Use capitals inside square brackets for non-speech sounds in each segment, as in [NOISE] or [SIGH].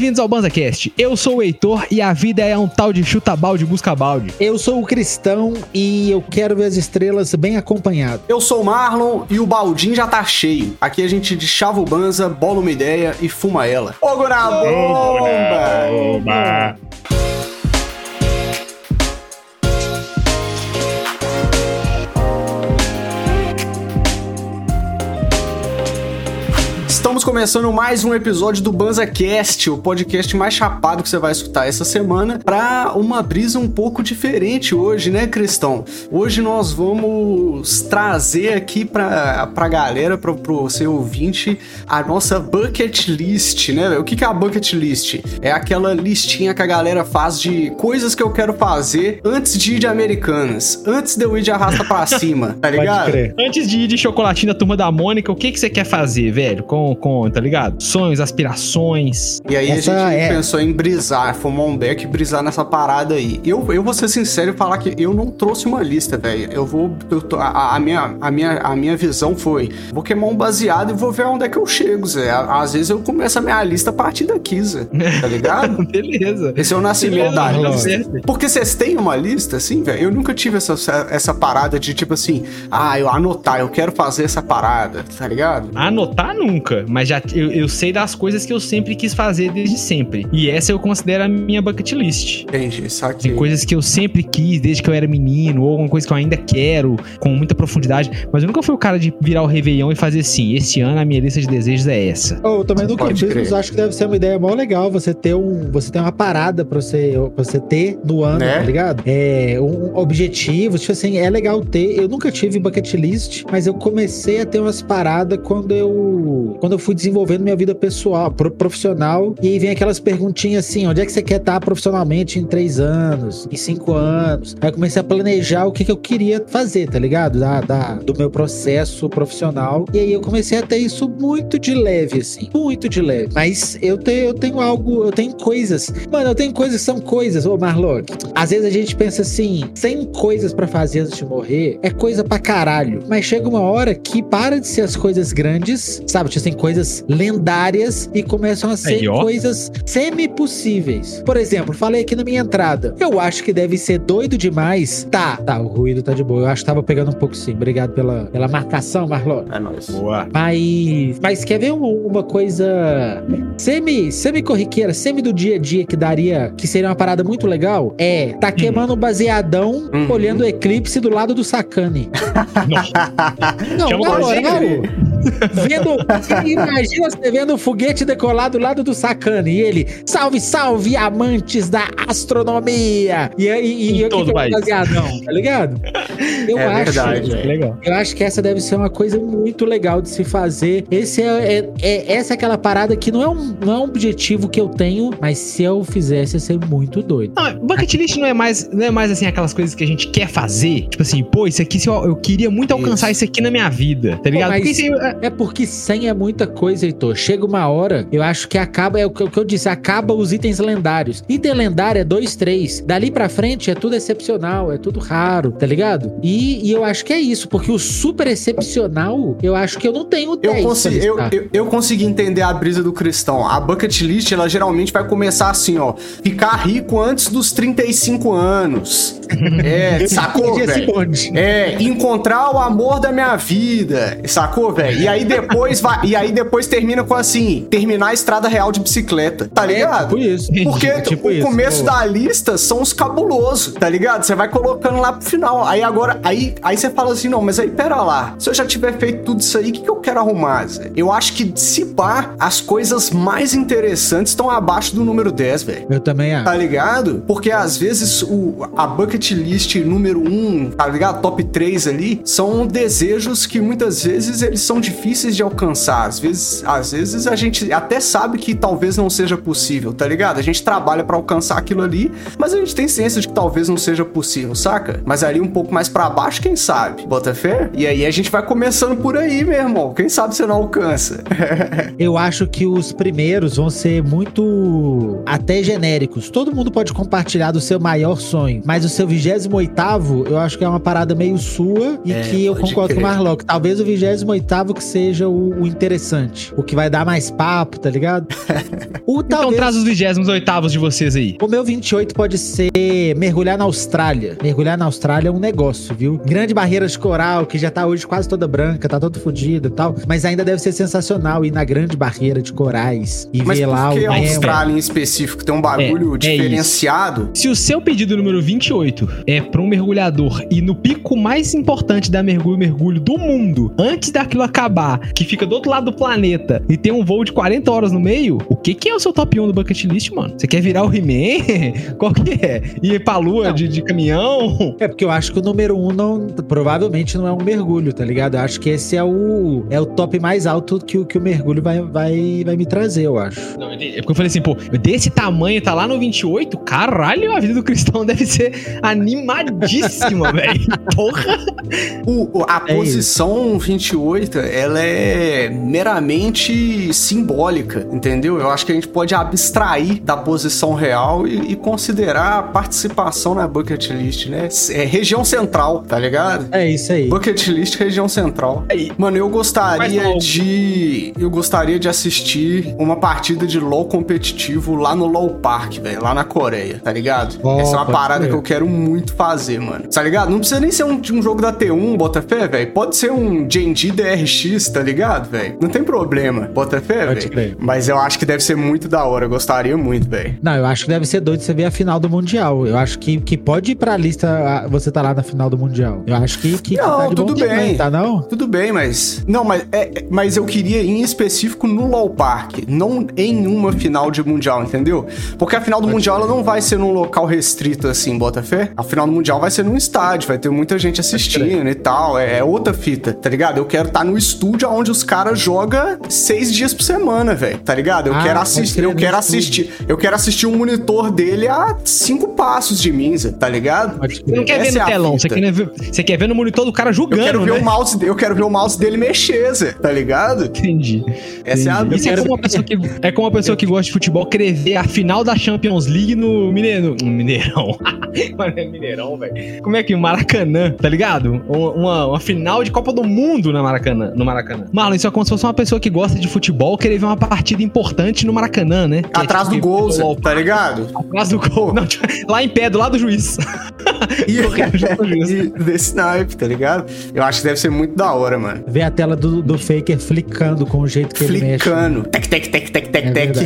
bem-vindos ao BanzaCast. Eu sou o Heitor e a vida é um tal de chuta-balde, busca-balde. Eu sou o Cristão e eu quero ver as estrelas bem acompanhado. Eu sou o Marlon e o baldinho já tá cheio. Aqui a gente deschava o Banza, bola uma ideia e fuma ela. Fogo na bomba! Estamos começando mais um episódio do BanzaCast, o podcast mais chapado que você vai escutar essa semana, para uma brisa um pouco diferente hoje, né, Cristão? Hoje nós vamos trazer aqui pra, pra galera, pro, pro seu ouvinte, a nossa bucket list, né? O que, que é a bucket list? É aquela listinha que a galera faz de coisas que eu quero fazer antes de ir de Americanas, antes de eu ir de arrasta pra [LAUGHS] cima, tá ligado? Antes de ir de chocolatinho da turma da Mônica, o que, que você quer fazer, velho? Com, com, tá ligado? Sonhos, aspirações. E aí Essa a gente é- pensou em brisar, fumar um beck e brisar nessa parada aí. Eu, eu vou ser sincero e falar que eu não trouxe uma lista, velho. Eu vou. eu tô- a, a minha, a, minha, a minha visão foi: vou queimar um baseado e vou ver onde é que eu chego, Zé. Às vezes eu começo a minha lista a partir daqui, Zé. Tá ligado? [LAUGHS] Beleza. Esse é o nascimento da tá lista. Porque vocês têm uma lista, assim, velho? Eu nunca tive essa, essa parada de tipo assim, ah, eu anotar, eu quero fazer essa parada, tá ligado? Anotar nunca, mas já eu, eu sei das coisas que eu sempre quis fazer desde sempre. E essa eu considero a minha bucket list. Entendi, saquei. Tem coisas que eu sempre quis desde que eu era menino, ou alguma coisa que eu ainda quero, com muita profundidade. Mas eu nunca fui o cara de virar o Réveillon e fazer assim: esse ano a minha lista de desejos é essa. Eu também nunca Pode fiz, mas acho que deve ser uma ideia mó legal você ter um, você ter uma parada pra você, pra você ter no ano, Né? tá ligado? É, um objetivo, tipo assim, é legal ter. Eu nunca tive bucket list, mas eu comecei a ter umas paradas quando eu, quando eu fui desenvolvendo minha vida pessoal, pro- profissional, e aí vem aquelas perguntinhas assim, onde é que você quer estar profissionalmente em três anos, em cinco anos? Aí comecei a planejar o que, que eu queria fazer, tá ligado? Da, da- do meu processo profissional. E aí eu comecei a ter isso muito de leve, assim. Muito de leve. Mas eu tenho, eu tenho algo, eu tenho coisas. Mano, eu tenho coisas que são coisas, ô Marlon. Às vezes a gente pensa assim, 100 coisas pra fazer antes de morrer é coisa pra caralho. Mas chega uma hora que para de ser as coisas grandes, sabe? Tipo assim, coisas lendárias e começam a ser coisas semi-possíveis. Por exemplo, falei aqui na minha entrada. Eu acho que deve ser doido demais. Tá, tá, o ruído tá de boa. Eu acho que tava pegando um pouco sim. Obrigado pela, pela marcação, Marlon. É nóis. Boa. Mas, mas quer ver um- uma coisa semi, semi corriqueira, semi do dia a dia que daria, que seria uma parada muito legal? É, tá queimando um baseadão, Uhum. olhando o eclipse do lado do Sacane. [LAUGHS] Não, Chama na o moral. Vendo, [LAUGHS] imagina você vendo o foguete decolar do lado do Sacane e ele, salve, salve, amantes da astronomia! E aí, e, e, todo é o um país. baseadão, tá ligado? Eu É acho, verdade, é. Legal. eu acho que essa deve ser uma coisa muito legal de se fazer. Esse é, é- é- essa é aquela parada que não é, um, não é um objetivo que eu tenho, mas se eu fizesse, ia ser muito doido. Não, bucket list não é mais, não é mais assim aquelas coisas que a gente quer fazer. Tipo assim, pô, isso aqui se eu, eu queria muito alcançar isso. aqui na minha vida, tá ligado? mas- Porque isso aí- É porque 100 é muita coisa, Heitor. Chega uma hora, eu acho que acaba, é o que, eu disse, acaba os itens lendários. Item lendário é 2, 3. Dali pra frente é tudo excepcional, é tudo raro, tá ligado? E, e eu acho que é isso, porque o super excepcional, eu acho que eu não tenho 10 Eu, consigo, eu, eu, eu consegui entender a brisa do cristão. A bucket list, ela geralmente vai começar assim, ó. Ficar rico antes dos 35 anos. É, [LAUGHS] sacou, velho? É, encontrar o amor da minha vida, sacou, velho? E aí depois vai, e aí depois termina com assim, terminar a estrada real de bicicleta, tá É ligado? tipo isso. Porque É tipo o começo da lista são os cabulosos, tá ligado? Você vai colocando lá pro final. Aí agora, aí, aí você fala assim, não, mas aí pera lá. Se eu já tiver feito tudo isso aí, o que, que eu quero arrumar, Zé? Eu acho que se pá, as coisas mais interessantes estão abaixo do número 10, velho. Eu também acho. Tá ligado? Porque às vezes o, a bucket list número 1, tá ligado? Top 3 ali, são desejos que muitas vezes eles são difíceis de alcançar. Às vezes, às vezes a gente até sabe que talvez não seja possível, tá ligado? A gente trabalha pra alcançar aquilo ali, mas a gente tem ciência de que talvez não seja possível, saca? Mas ali um pouco mais pra baixo, quem sabe? Bota fé? E aí a gente vai começando por aí, meu irmão. Quem sabe você não alcança? [LAUGHS] Eu acho que os primeiros vão ser muito até genéricos. Todo mundo pode compartilhar do seu maior sonho, mas o seu 28 eu acho que é uma parada meio sua e É, que eu concordo com o crer. Marlock. Talvez o 28 que seja o, o interessante. O que vai dar mais papo, tá ligado? o, então traz os 28 de vocês aí. O meu 28 pode ser mergulhar na Austrália. Mergulhar na Austrália é um negócio, viu? Grande barreira de coral, que já tá hoje quase toda branca, tá todo fodida e tal. Mas ainda deve ser sensacional ir na grande barreira de corais e mas ver lá o. Mas a Austrália em específico tem um bagulho é, é diferenciado? É Se o seu pedido número 28 é pra um mergulhador e no pico mais importante da mergulho, mergulho do mundo, antes daquilo acabar, que fica do outro lado do planeta e tem um voo de 40 horas no meio, o que que é o seu top 1 do bucket list, mano? Você quer virar o He-Man? [LAUGHS] Qual que é? Ir pra lua de, de, caminhão? É porque eu acho que o número 1 um não, provavelmente não é um mergulho, tá ligado? Eu acho que esse é o, é o top mais alto que, o, que o mergulho vai, vai, vai me trazer, eu acho. Não, é porque eu falei assim, pô, desse tamanho tá lá no 28, caralho, a vida do cristão [LAUGHS] deve ser animadíssima, [LAUGHS] velho. Porra! O, a é posição isso. 28, ela é meramente simbólica, entendeu? Eu acho que a gente pode abstrair da posição real e, e considerar a participação na bucket list, né? É região central, tá ligado? É isso aí. Bucket list, região central. Aí. Mano, eu gostaria de. Eu gostaria de assistir uma partida de LOL competitivo lá no LOL Park, velho, lá na Coreia, tá ligado? Oh, Essa é uma parada ser. que eu quero muito fazer, mano. Tá ligado? Não precisa nem ser um, um jogo da T1, Botafé, velho. Pode ser um Genji DRX, tá ligado, velho? Não tem problema. Botafé, velho. Mas eu acho que deve ser muito da hora. Eu gostaria muito, velho. Não, eu acho que deve ser doido você ver a final do Mundial. Eu acho que, que pode ir pra lista você tá lá na final do Mundial. Eu acho que, que não, tá tudo bem. Também, tá não? Tudo bem, mas não, mas é, mas eu queria em específico no LoL Park, não em uma final de Mundial, entendeu? Porque a final do pode Mundial ela não vai ser num local restrito assim, bota fé. A final do Mundial vai ser num estádio, vai ter muita gente assistindo e tal. É, é, outra fita, tá ligado? Eu quero estar tá no estúdio onde os caras jogam seis dias por semana, velho. Tá ligado? Eu ah, quero assistir, eu quero assistir, eu quero assistir o um monitor dele a cinco passos de mim, tá ligado? Você não quer Essa ver no é telão, você quer ver, você quer ver no monitor do cara jogando, eu quero ver né? o mouse, eu quero ver o mouse dele mexer, Zé, tá ligado? Entendi. Essa Entendi. é a Isso é como, uma pessoa que, é como uma pessoa que gosta de futebol querer ver a final da Champions League no Mineirão. [LAUGHS] Mineirão. Mano, é Mineirão, velho. Como é que? Maracanã, tá ligado? Uma, uma, final de Copa do Mundo na Maracanã, no Maracanã. Marlon, isso é como se fosse uma pessoa que gosta de futebol querer ver uma partida importante no Maracanã, né? Que Atrás é, tipo, do gol, Zé, tá ligado? Atrás do gol. Não, tipo, lá em pé, do lado do juiz. [LAUGHS] e, e desse naipe, tá ligado? Eu acho que deve ser muito da hora, mano. Ver a tela do, do Faker flicando com o jeito que flicando. ele mexe. Flicando. Tec, tec, tec, tec, tec, é tec.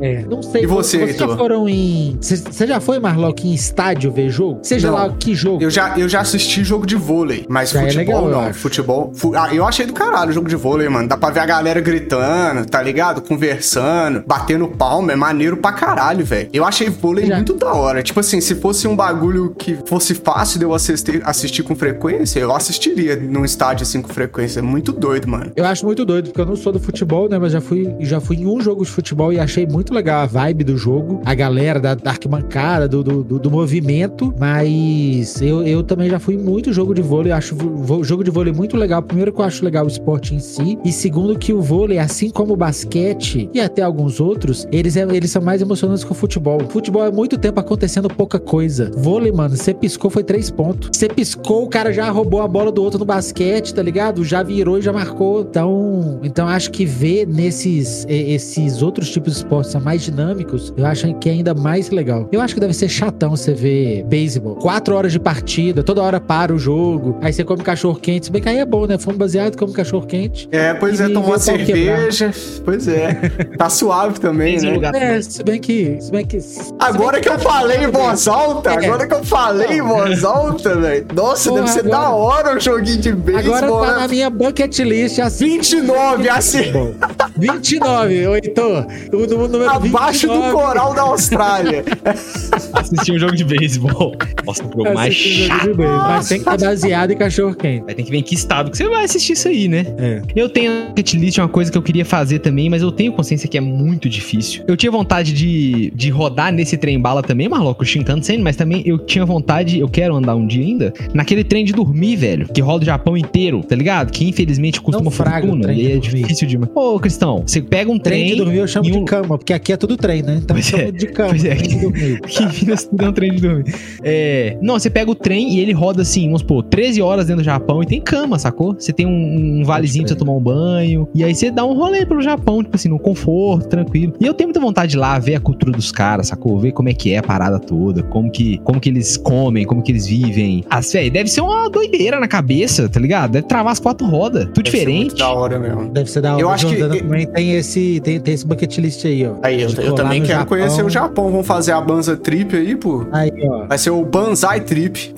[LAUGHS] é, não sei. E você, Vocês já foram em... Você já foi, Marlock, em estádio ver jogo? Seja não. lá que jogo. Eu já, eu já assisti jogo de vôlei, mas já é futebol é legal, não. Eu futebol... Fu... Ah, eu achei do caralho o jogo de vôlei, mano. Dá pra ver a galera gritando, tá ligado? Conversando, batendo palma. É maneiro pra caralho, velho. Eu achei vôlei já. muito da hora. Tipo assim, se fosse um bagulho que fosse fácil de eu assistir, assistir com frequência, eu assistiria num estádio assim com frequência. É muito doido, mano. Eu acho muito doido, porque eu não sou do futebol, né? Mas já fui, já fui em um jogo de futebol e achei muito legal a vibe do jogo, a galera da, da arquibancada, do, do, do, do, movimento. Mas eu, eu também já fui em muito jogo de vôlei. Acho jogo de vôlei muito legal. Primeiro, que eu acho legal o esporte em si. E segundo, que o vôlei, assim como o basquete e até alguns outros, eles, é, eles são mais emocionantes que o futebol. O futebol é muito tempo acontecendo pouca coisa. Vôlei, mano, você piscou, foi três pontos. Você piscou, o cara já roubou a bola do outro no basquete, tá ligado? Já virou e já marcou. Então, então acho que ver nesses esses outros tipos de esportes são mais dinâmicos, eu acho que é ainda mais legal. Eu acho que deve ser chatão você ver beisebol. Quatro horas de partida, toda hora para o jogo. Aí você come cachorro quente. Se bem que aí é bom, né? Fumo baseado, come cachorro quente. É, pois é, toma uma cerveja. Pois é. Tá suave também, né? É, se bem que. Se bem que agora que, que, eu tá falei em voz alta, é. agora que eu falei em voz alta, velho. Nossa, Porra, deve ser agora... da hora o joguinho de beisebol. Agora tá né? na minha bucket list assim. 29, assim. 29, Heitor. O número Abaixo 29. do coral da Austrália. Assistir um jogo de beisebol. Nossa, o jogo mais chato. Mas tem que estar baseado em cachorro quente. Vai ter que ver em que estado que você vai assistir isso aí, né? É. Eu tenho bucket list, uma coisa que eu queria fazer também, mas eu tenho consciência que é muito difícil. Eu tinha vontade de, de rodar nesse trem bala também, Marloco, o Shinkansen, mas também eu tinha vontade, eu quero andar um dia ainda, naquele trem de dormir, velho, que rola o Japão inteiro, tá ligado? Que infelizmente custa uma fortuna e é difícil de... Ô, Cristão, você pega um trem... Trem de dormir eu chamo de cama, porque aqui é tudo trem, né? Então pois é, de cama, pois é. de dormir. Aqui [LAUGHS] em Minas tudo é um trem de dormir. É... Não, você pega o trem e ele roda assim, vamos supor, 13 horas dentro do Japão Japão e tem cama, sacou? Você tem um, um valezinho pra você tomar um banho. E aí você dá um rolê pelo Japão, tipo assim, no conforto, tranquilo. E eu tenho muita vontade de ir lá ver a cultura dos caras, sacou? Ver como é que é a parada toda, como que, como que eles comem, como que eles vivem. As, véi, deve ser uma doideira na cabeça, tá ligado? Deve travar as quatro rodas. Tudo Deve diferente. da hora mesmo. Deve ser da hora. Eu acho que- também tem esse, tem, tem esse bucket list aí, ó. Aí, eu, eu também quero Japão. conhecer o Japão. Vamos fazer a Banza Trip aí, pô. Aí, ó. Vai ser o Banzai Trip.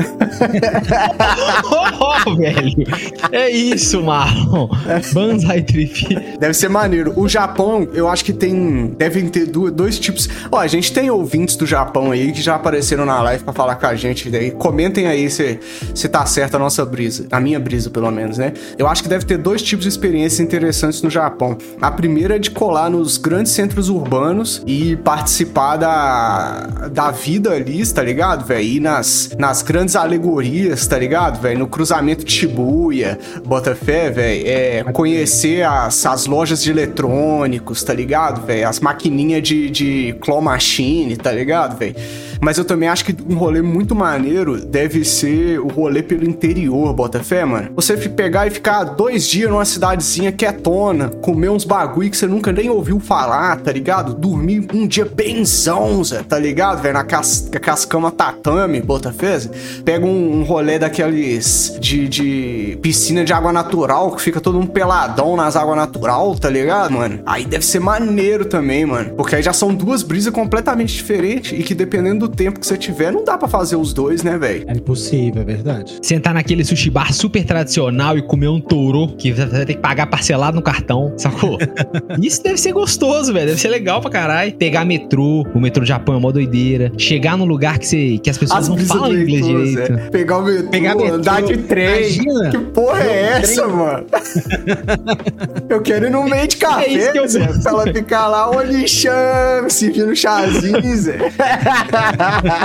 Oh, [LAUGHS] [LAUGHS] [LAUGHS] [LAUGHS] É isso, Marlon. Banzai Trip. Deve ser maneiro. O Japão, eu acho que tem. Devem ter dois tipos. Ó, a gente tem ouvintes do Japão aí que já apareceram na live pra falar com a gente. Daí comentem aí se, se tá certa a nossa brisa. A minha brisa, pelo menos, né? Eu acho que deve ter dois tipos de experiências interessantes no Japão. A primeira é de colar nos grandes centros urbanos e participar da, da vida ali, tá ligado, velho? Ir nas, nas grandes alegorias, tá ligado, velho? No cruzamento Shibuya, Botafé, velho. É, conhecer as, as lojas de eletrônicos, tá ligado, velho? As maquininhas de, de claw machine, tá ligado, velho? Mas eu também acho que um rolê muito maneiro deve ser o rolê pelo interior, Botafé, mano. Você pegar e ficar dois dias numa cidadezinha quietona, comer uns bagulho que você nunca nem ouviu falar, tá ligado? Dormir um dia benzãoza, tá ligado, velho? Naquelas aquelas camas tatame, Botafé. Pega um, um rolê daqueles de, de piscina de água natural, que fica todo um peladão nas águas natural, tá ligado, mano? Aí deve ser maneiro também, mano. Porque aí já são duas brisas completamente diferentes e que dependendo do tempo que você tiver, não dá pra fazer os dois, né, velho? É impossível, é verdade. Sentar naquele sushi bar super tradicional e comer um touro que você vai ter que pagar parcelado no cartão, sacou? [LAUGHS] Isso deve ser gostoso, velho. Deve ser legal pra caralho. Pegar metrô, o metrô do Japão é uma doideira. Chegar num lugar que, você, que as pessoas não brisas falam inglês direito. Zé. Pegar o metrô, Pegar metrô, andar de trem. imagina. Que porra é Não, essa, trem. mano? [LAUGHS] eu quero ir no meio de café, É isso que eu Zé, pra ela ficar lá, lixão, servindo chazinho, Zé. [LAUGHS]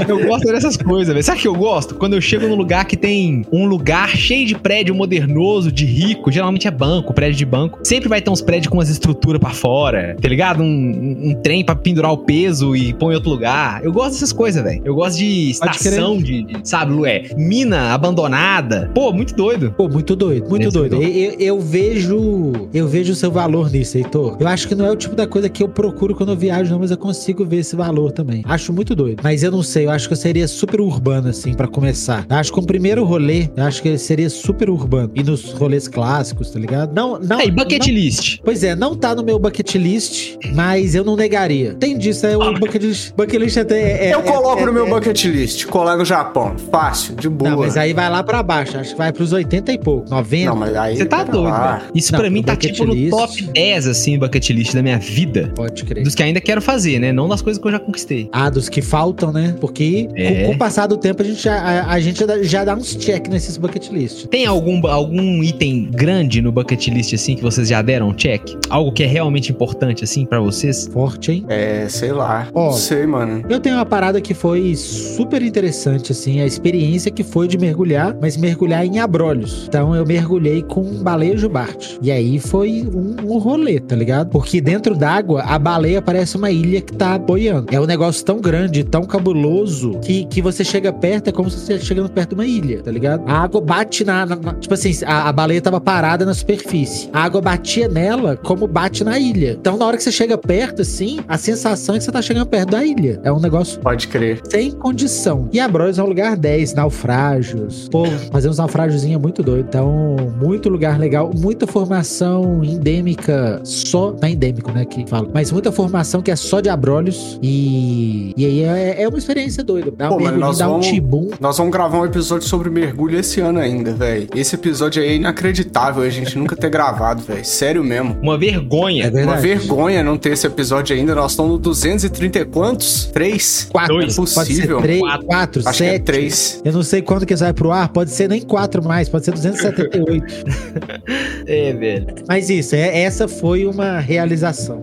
Eu gosto dessas coisas, velho. Sabe o que eu gosto? Quando eu chego num lugar que tem um lugar cheio de prédio modernoso, de rico, geralmente é banco, prédio de banco. Sempre vai ter uns prédios com umas estruturas pra fora, tá ligado? Um, um- um trem pra pendurar o peso e pôr em outro lugar. Eu gosto dessas coisas, velho. Eu gosto de estação de, de- sabe, Lué? Mina abandonada. Pô, muito doido. Pô, muito doido, muito doido. não. Eu, eu- eu vejo eu vejo o seu valor nisso, Heitor. Eu acho que não é o tipo da coisa que eu procuro quando eu viajo, não, mas eu consigo ver esse valor também. Acho muito doido. Mas eu não sei, eu acho que eu seria super urbano, assim, pra começar. Eu acho que o primeiro rolê, eu acho que seria super urbano. E nos rolês clássicos, tá ligado? Não, não. Aí, bucket não- list. Pois é, não tá no meu bucket list, mas eu não negaria. Tem disso, é o bucket list. Bucket list até é. eu é- coloco é- no meu é- bucket list, colar no Japão. Fácil, de boa. Não, mas aí vai lá pra baixo. Acho que vai pros 80 e pouco, 90. Não, mas aí. Você tá doido, lá. Isso Não, pra mim no tá tipo no list- top 10, assim, bucket list da minha vida. Pode crer. Dos que ainda quero fazer, né? Não das coisas que eu já conquistei. Ah, dos que faltam, né? Porque É. com, com o passar do tempo a gente já, a, a gente já dá, já dá uns check nesses bucket list. Tem algum, algum item grande no bucket list, assim, que vocês já deram um check? Algo que é realmente importante, assim, pra vocês? Forte, hein? É, sei lá. Ó. Não sei, mano. Eu tenho uma parada que foi super interessante, assim, a experiência que foi de mergulhar, mas mergulhar em abrolhos. Então eu mergulhei com um baleia jubarte. E aí foi um, um rolê, tá ligado? Porque dentro d'água, a baleia parece uma ilha que tá boiando. É um negócio tão grande, tão cabuloso, que, que você chega perto, é como se você estivesse chegando perto de uma ilha, tá ligado? A água bate na. na- tipo assim, a, a baleia tava parada na superfície. A água batia nela como bate na ilha. Então, na hora que você chega perto, assim, a sensação é que você tá chegando perto da ilha. É um negócio Pode crer. sem condição. E Abrolhos é um lugar 10, naufrágios. Pô, fazer uns naufrágiozinhos é muito doido. Então, muito lugar legal, muita formação endêmica só. Não é endêmico, né? Que fala. Mas muita formação que é só de Abrolhos. E, e aí é, é uma experiência doida. Dá um Pô, nós dá um vamos- tibum. Nós vamos gravar um episódio sobre mergulho esse ano ainda, velho. Esse episódio aí é inacreditável a gente nunca ter gravado, velho. Sério mesmo. Uma vergonha. É. Uma vergonha não ter esse episódio ainda. Nós estamos no 230 e quantos? Três? Quatro. Dois. Pode ser Possível. três, Quatro. quatro, Acho que é sete. três. Eu não sei quando que vai pro ar. Pode ser nem quatro mais. Pode ser 278. [LAUGHS] É, velho. Mas isso, é, essa foi uma realização.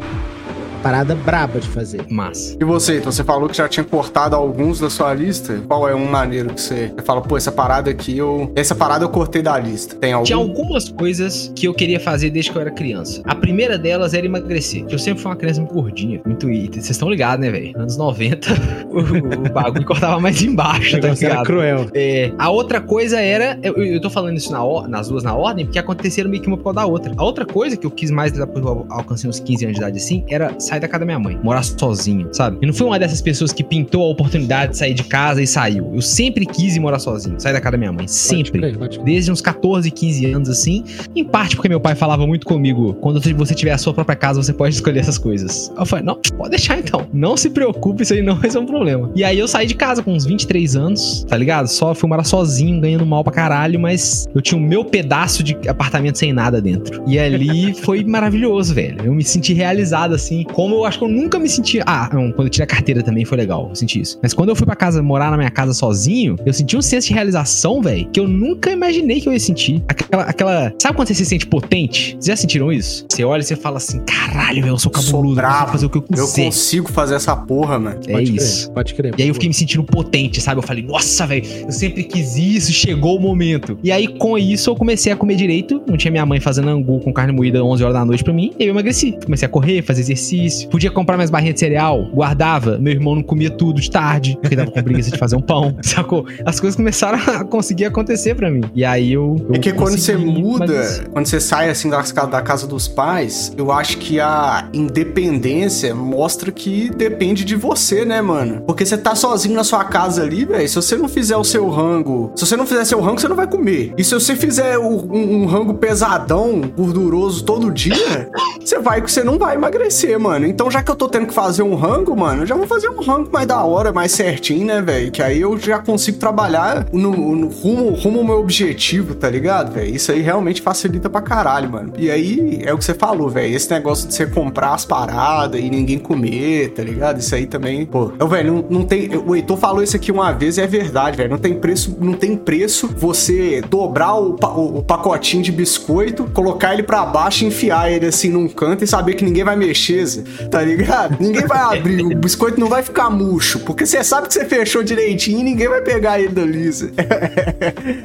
Parada braba de fazer. Massa. E você, então você falou que já tinha cortado alguns da sua lista. Qual é um maneiro que você, você fala, pô, essa parada aqui eu. Essa parada eu cortei da lista. Tem algum? Tinha algumas coisas que eu queria fazer desde que eu era criança. A primeira delas era emagrecer. Eu sempre fui uma criança muito gordinha, muito. Vocês estão ligados, né, velho? Anos 90, [LAUGHS] o, o bagulho cortava mais embaixo, tá Era cruel. É, a outra coisa era. Eu, eu tô falando isso na nas duas na ordem, porque aconteceram meio que uma por causa da outra. A outra coisa que eu quis mais depois que eu alcancei uns 15 anos de idade assim, era sair da casa da minha mãe, morar sozinho, sabe? Eu não fui uma dessas pessoas que pintou a oportunidade de sair de casa e saiu. Eu sempre quis ir morar sozinho, sair da casa da minha mãe. Pode Sempre. crer, pode crer. Desde uns 14, 15 anos assim. Em parte porque meu pai falava muito comigo: quando você tiver a sua própria casa, você pode escolher essas coisas. Eu falei: não, pode deixar então. Não se preocupe, isso aí não [LAUGHS] vai ser um problema. E aí eu saí de casa com uns 23 anos, tá ligado? Só fui morar sozinho, ganhando mal pra caralho, mas eu tinha o meu pedaço de apartamento sem nada dentro. E ali foi maravilhoso, velho. Eu me senti realizado assim, como eu acho que eu nunca me senti. Ah, não, quando eu tirei a carteira também foi legal, eu senti isso. Mas quando eu fui pra casa morar na minha casa sozinho, eu senti um senso de realização, velho, que eu nunca imaginei que eu ia sentir. Aquela, aquela. Sabe quando você se sente potente? Vocês já sentiram isso? Você olha e você fala assim: caralho, velho, eu sou Sou cabuloso, eu brabo. consigo fazer o que eu Eu quiser. consigo fazer essa porra, mano. É Pode isso. Crer, pode crer. E aí eu fiquei me sentindo potente, sabe? Eu falei, nossa, velho, eu sempre quis isso, chegou o momento. E aí, com isso, eu comecei a comer direito. Não tinha minha mãe fazendo angu com carne moída 11 horas da noite pra mim. E aí eu emagreci. Comecei a correr, fazer exercício. Podia comprar minhas barrinhas de cereal, guardava. Meu irmão não comia tudo de tarde, porque tava com preguiça de fazer um pão, [LAUGHS] sacou? As coisas começaram a conseguir acontecer pra mim. E aí eu. eu É que quando você muda, quando você sai assim da, da casa dos pais, eu acho que a independência mostra que depende de você, né, mano? Porque você tá sozinho na sua casa ali, velho. Se você não fizer o seu rango, se você não fizer seu rango, você não vai comer. E se você fizer o- um, um rango pesadão, gorduroso todo dia, você vai, você não vai emagrecer, mano. Então, já que eu tô tendo que fazer um rango, mano, eu já vou fazer um rango mais da hora, mais certinho, né, velho? Que aí eu já consigo trabalhar no, no rumo, rumo ao meu objetivo, tá ligado, velho? Isso aí realmente facilita pra caralho, mano. E aí é o que você falou, velho. Esse negócio de você comprar as paradas e ninguém comer, tá ligado? Isso aí também, pô. Eu, velho, não, não tem. O Heitor falou isso aqui uma vez e é verdade, velho. Não tem preço, não tem preço você dobrar o, o- o pacotinho de biscoito, colocar ele pra baixo e enfiar ele assim num canto e saber que ninguém vai mexer, Zé, tá ligado? Ninguém vai abrir, o biscoito não vai ficar murcho, porque você sabe que você fechou direitinho e ninguém vai pegar ele dali, Zé. [LAUGHS]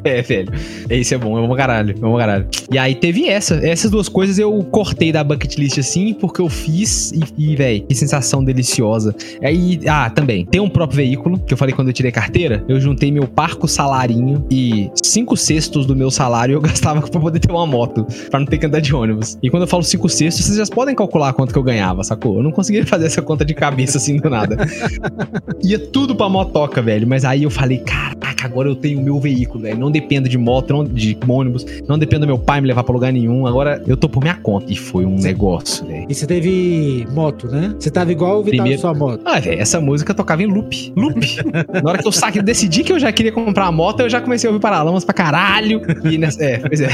É, velho. Isso é bom, é bom caralho. É bom caralho. E aí teve essa. Essas duas coisas eu cortei da bucket list assim, porque eu fiz e, e velho, que sensação deliciosa. Aí, ah, também, ter um próprio veículo, que eu falei quando eu tirei carteira, eu juntei meu parco salarinho e cinco sextos do meu salário eu [LAUGHS] gastava pra poder ter uma moto, pra não ter que andar de ônibus. E quando eu falo cinco sextos, vocês já podem calcular quanto que eu ganhava, sacou? Eu não conseguia fazer essa conta de cabeça assim do nada. [LAUGHS] Ia tudo pra motoca, velho. Mas aí eu falei, caraca, agora eu tenho o meu veículo, velho. Não dependo de moto, não, de ônibus, não dependo do meu pai me levar pra lugar nenhum. Agora eu tô por minha conta. E foi um negócio, velho. E você teve moto, né? Você tava igual o Vital Primeiro- sua moto. Ah, velho, essa música tocava em loop. Loop. Na hora que eu saquei, decidi que eu já queria comprar uma moto, eu já comecei a ouvir Paralamas pra caralho. E nessa, é, pois é.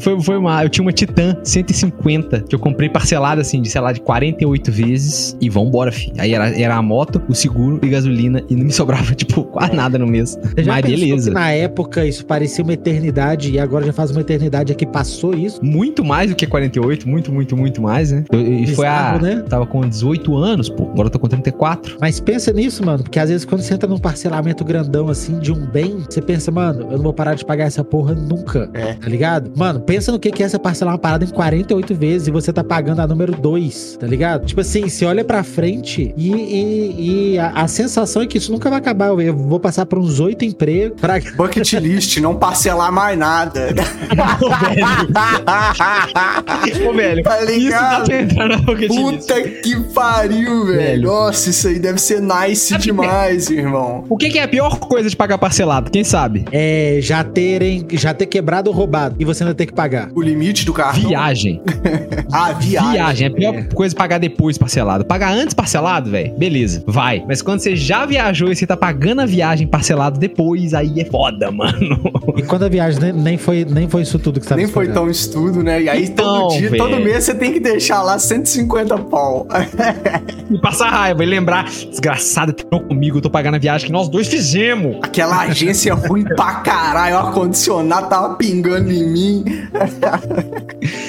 Foi, foi uma. Eu tinha uma Titan 150 que eu comprei parcelada assim, de sei lá, de 48 vezes. E vambora, filho. Aí era, era a moto, o seguro e gasolina. E não me sobrava, [LAUGHS] tipo, quase nada no mês. Você já Mas beleza. que na época isso parecia uma eternidade e agora já faz uma eternidade aqui passou isso? Muito mais do que 48, muito, muito, muito mais, né? Eu- E foi a. Né? Tava com 18 anos, pô. Agora eu tô com 34. Mas pensa nisso, mano, porque às vezes quando você entra num parcelamento grandão assim de um bem, você pensa, mano, eu não vou parar de pagar essa porra nunca. É. Tá ligado? Mano, pensa no que que é você parcelar uma parada em 48 vezes e você tá pagando a número 2, tá ligado? Tipo assim, você olha pra frente e, e- e a, a sensação é que isso nunca vai acabar. Eu- vou passar por uns oito empregos pra. [LAUGHS] Bucket list, não parcelar mais nada. [LAUGHS] [LAUGHS] Ô, velho. Tá ligado? bucket list. Puta que pariu, velho. Velho. Nossa, isso aí deve ser nice Sabe o que é? demais, irmão. O que, que é a pior coisa de pagar parcelado? Quem sabe? É, já terem. Já ter quebrado ou roubado e você ainda ter que pagar. O limite do cartão. Viagem. Ah, viagem. Viagem. É a pior coisa pagar depois parcelado. Pagar antes parcelado, velho, beleza, vai. Mas quando você já viajou e você tá pagando a viagem parcelado depois, aí é foda, [LAUGHS] mano. E quando a viagem nem, nem foi, nem foi isso tudo que você Nem foi tão estudo, né? E aí Então, todo dia, velho. todo mês você tem que deixar lá 150 pau. [LAUGHS] E passar raiva e lembrar, desgraçado, terminou comigo, eu tô pagando a viagem que nós dois fizemos. Aquela agência [LAUGHS] ruim pra caralho, o ar-condicionado tava pingando em mim.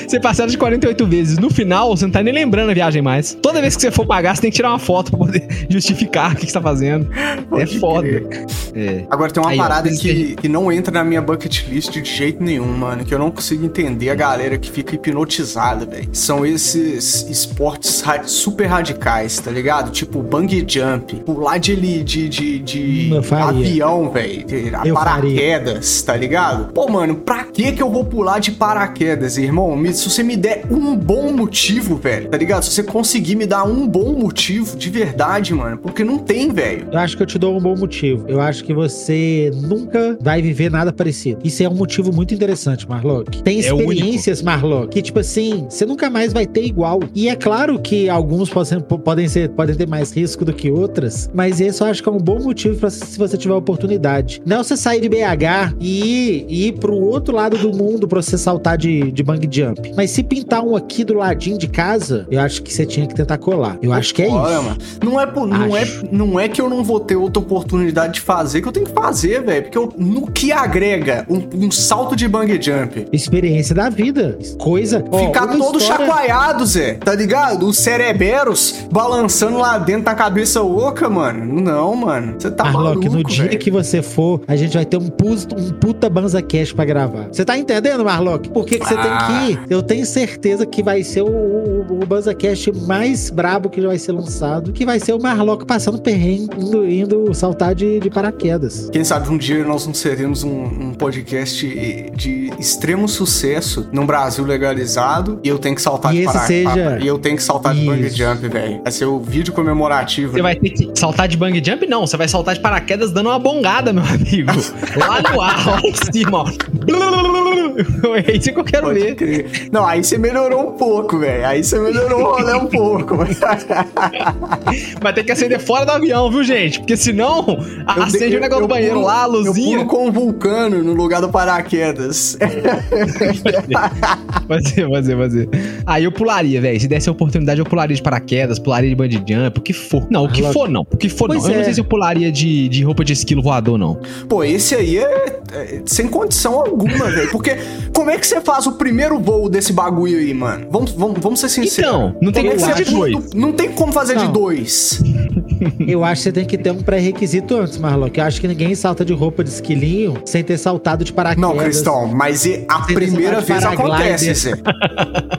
Você parcela de 48 vezes. No final, você não tá nem lembrando a viagem mais. Toda vez que você for pagar, você tem que tirar uma foto pra poder [LAUGHS] justificar o que que você tá fazendo. é Pode foda. crer. É. Agora tem uma Aí, ó, parada isso que, que não entra na minha bucket list de jeito nenhum, mano. Que eu não consigo entender a galera que fica hipnotizada, velho. São esses esportes ra- super radicais, tá ligado? Tipo bungee jump, pular de, de, de, de faria. avião, velho. Paraquedas, tá ligado? Pô, mano, pra que que eu vou pular de paraquedas, irmão? Se você me der um bom motivo, velho, tá ligado? Se você conseguir me dar um bom motivo, de verdade, mano. Porque não tem, velho. Eu acho que eu te dou um bom motivo. Eu acho que você nunca vai viver nada parecido. Isso é um motivo muito interessante, Marlock. Tem É experiências, Marlock, que, tipo assim, você nunca mais vai ter igual. E é claro que alguns podem, podem, ser, podem ter mais risco do que outras, mas esse eu acho que é um bom motivo pra se você tiver oportunidade. Não é você sair de BH e ir, e ir pro outro lado do mundo pra você saltar de, de bang jump. Mas se pintar um aqui do de casa, eu acho que você tinha que tentar colar. Eu acho que é Olha, isso. mano. Não é, por- não, é, não é que eu não vou ter outra oportunidade de fazer, que eu tenho que fazer, velho. Porque eu- no que agrega um, um salto de bungee jump? Experiência da vida. Coisa. Ficar todo história- chacoalhado, Zé. Tá ligado? Os cereberos balançando lá dentro da cabeça oca, mano. Não, mano. Você tá Marlock, maluco, no dia velho. que você for, a gente vai ter um, um puta Banza Cash pra gravar. Você tá entendendo, Marlock? Por que, que você Ah. tem que ir? Eu tenho certeza que vai ser o, o, o Banza Cash mais brabo que vai ser lançado, que vai ser o Marlock passando perrengue, indo, indo saltar de, de paraquedas. Quem sabe um dia nós não seremos um, um podcast de extremo sucesso num Brasil legalizado e eu tenho que saltar E de esse para- seja- E eu tenho que saltar de bungee Isso. jump, velho. Vai ser o vídeo comemorativo. Você vai ter que saltar de bang jump? Não, você vai saltar de paraquedas dando uma bongada, meu amigo. [LAUGHS] Lá no ar, lá em cima, ó. [LAUGHS] É isso que eu quero Pode ver. crer. Não, aí você melhorou um pouco, velho. Aí você melhorou o rolê um pouco. [LAUGHS] Vai ter que acender fora do avião, viu, gente? Porque senão, Eu acende de- o negócio eu do banheiro pulo- lá, a Eu luzinha. pulo com um vulcano no lugar do paraquedas. Fazer, fazer, fazer. Aí eu pularia, velho. Se desse a oportunidade, eu pularia de paraquedas, pularia de bungee jump, o que for. Não, o que for não. O que for Pois não. Eu não é. sei se eu pularia de, de roupa de esquilo voador, não. Pô, esse aí é, é sem condição alguma, velho. Porque como é que você faz o primeiro voo desse bagulho aí, mano? Vamos, vamos, vamos ser sinceros. Então, não tem Como fazer de dois. Não tem como fazer de dois. Eu acho que você tem que ter um pré-requisito antes, Marlock. Eu acho que ninguém salta de roupa de esquilinho sem ter saltado de paraquedas. Não, Cristão, mas e a primeira vez acontece, Zé.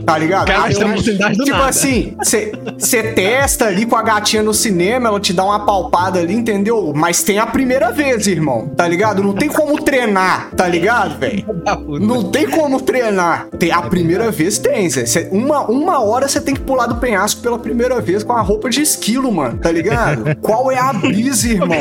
Tá ligado? Cara, acho- do tipo nada. assim, você testa ali com a gatinha no cinema, ela te dá uma palpada ali, entendeu? Mas tem a primeira vez, irmão, tá ligado? Não tem como treinar, tá ligado, velho? Não tem como treinar. Tem, a primeira vez tem, Zé. Cê- uma, uma hora você tem que pular do penhasco pela primeira vez com a roupa de esquilo, mano, tá ligado? Qual é a [LAUGHS] brisa, irmão?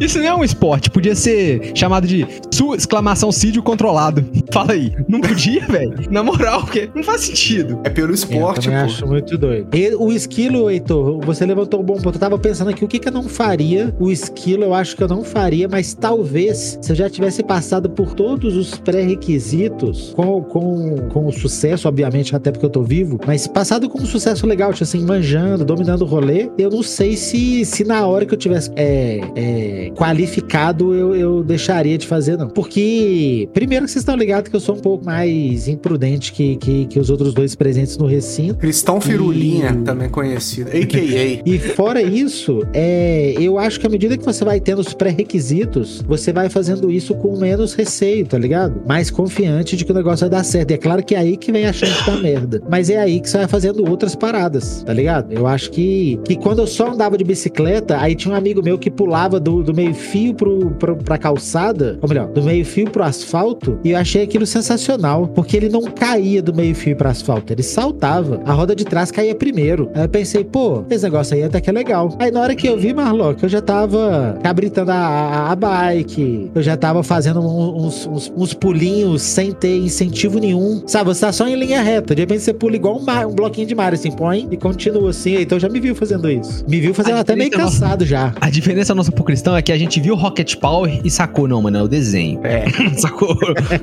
Isso não é um esporte, podia ser chamado de su exclamação sídio controlado. [LAUGHS] Fala aí, não podia, velho? Na moral, porque não faz sentido. É pelo Eu esporte, também pô. acho muito doido. E o esquilo, Heitor, você levantou um bom ponto. Eu tava pensando aqui, o que que eu não faria? O esquilo eu acho que eu não faria, mas talvez se eu já tivesse passado por todos os pré-requisitos, com, com, com o sucesso, obviamente, até porque eu tô vivo, mas passado com um sucesso legal, tipo assim, manjando, dominando o rolê, eu não sei se, se na hora que eu tivesse é, é, qualificado eu, eu deixaria de fazer, não. Porque, primeiro que vocês estão ligados que eu sou um pouco mais imprudente que, que, que os outros dois presentes no recinto. Cristão Firulinha, E- também conhecido. A.K.A. E fora isso, é, eu acho que à medida que você vai tendo os pré-requisitos, você vai fazendo isso com menos receio, tá ligado? Mais confiante de que o negócio vai dar certo. E é claro que é aí que vem a chance da merda. Mas é aí que você vai fazendo outras paradas, tá ligado? Eu acho que, que quando eu só andava de bicicleta, aí tinha um amigo meu que pulava do, do meio-fio pro, pro, pra calçada, ou melhor, do meio-fio pro asfalto, e eu achei aquilo sensacional, porque ele não caía do meio-fio pro asfalto, ele saltava. A roda de trás caía primeiro. Aí eu pensei, pô, esse negócio aí até que é legal. Aí na hora que eu vi, Marlock, eu já tava cabritando a, a, a bike, eu já tava fazendo uns, uns, uns pulinhos sem ter incentivo nenhum. Sabe, você tá só em linha reta. De repente você pula igual um, mar- um bloquinho de mar, assim, põe e continua assim. Então já me viu fazendo isso. Me viu fazendo até meio cansado nossa, já. A diferença nossa pro cristão é que a gente viu Rocket Power e sacou, não, mano, é o desenho. É. [LAUGHS] sacou?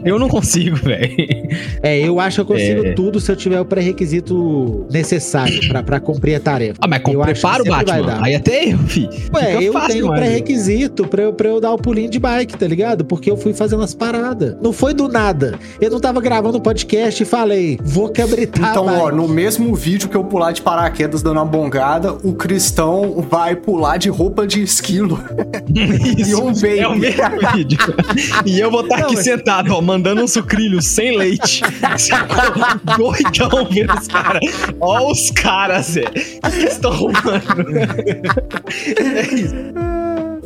Eu não consigo, velho. É, eu acho que eu consigo é. tudo se eu tiver o pré-requisito necessário pra, pra cumprir a tarefa. Ah, mas com eu preparo, Batman. Aí até eu, fi. Ué, Fica eu fácil, tenho pré-requisito pra, eu, pra eu dar o pulinho de bike, tá ligado? Porque eu fui fazendo as paradas. Não foi do nada. Eu não tava gravando um podcast e falei, vou cabritar. Então, ó, no mesmo vídeo que eu pular de paraquedas dando uma bongada, o cristão vai pular de roupa de esquilo. [LAUGHS] Isso, e um vape. É o mesmo vídeo. e eu vou estar tá aqui mas... sentado, ó, mandando um sucrilho sem leite. [LAUGHS] Doidão vendo os caras. Ó os caras, Zé. O que estão arrumando? [LAUGHS] é isso.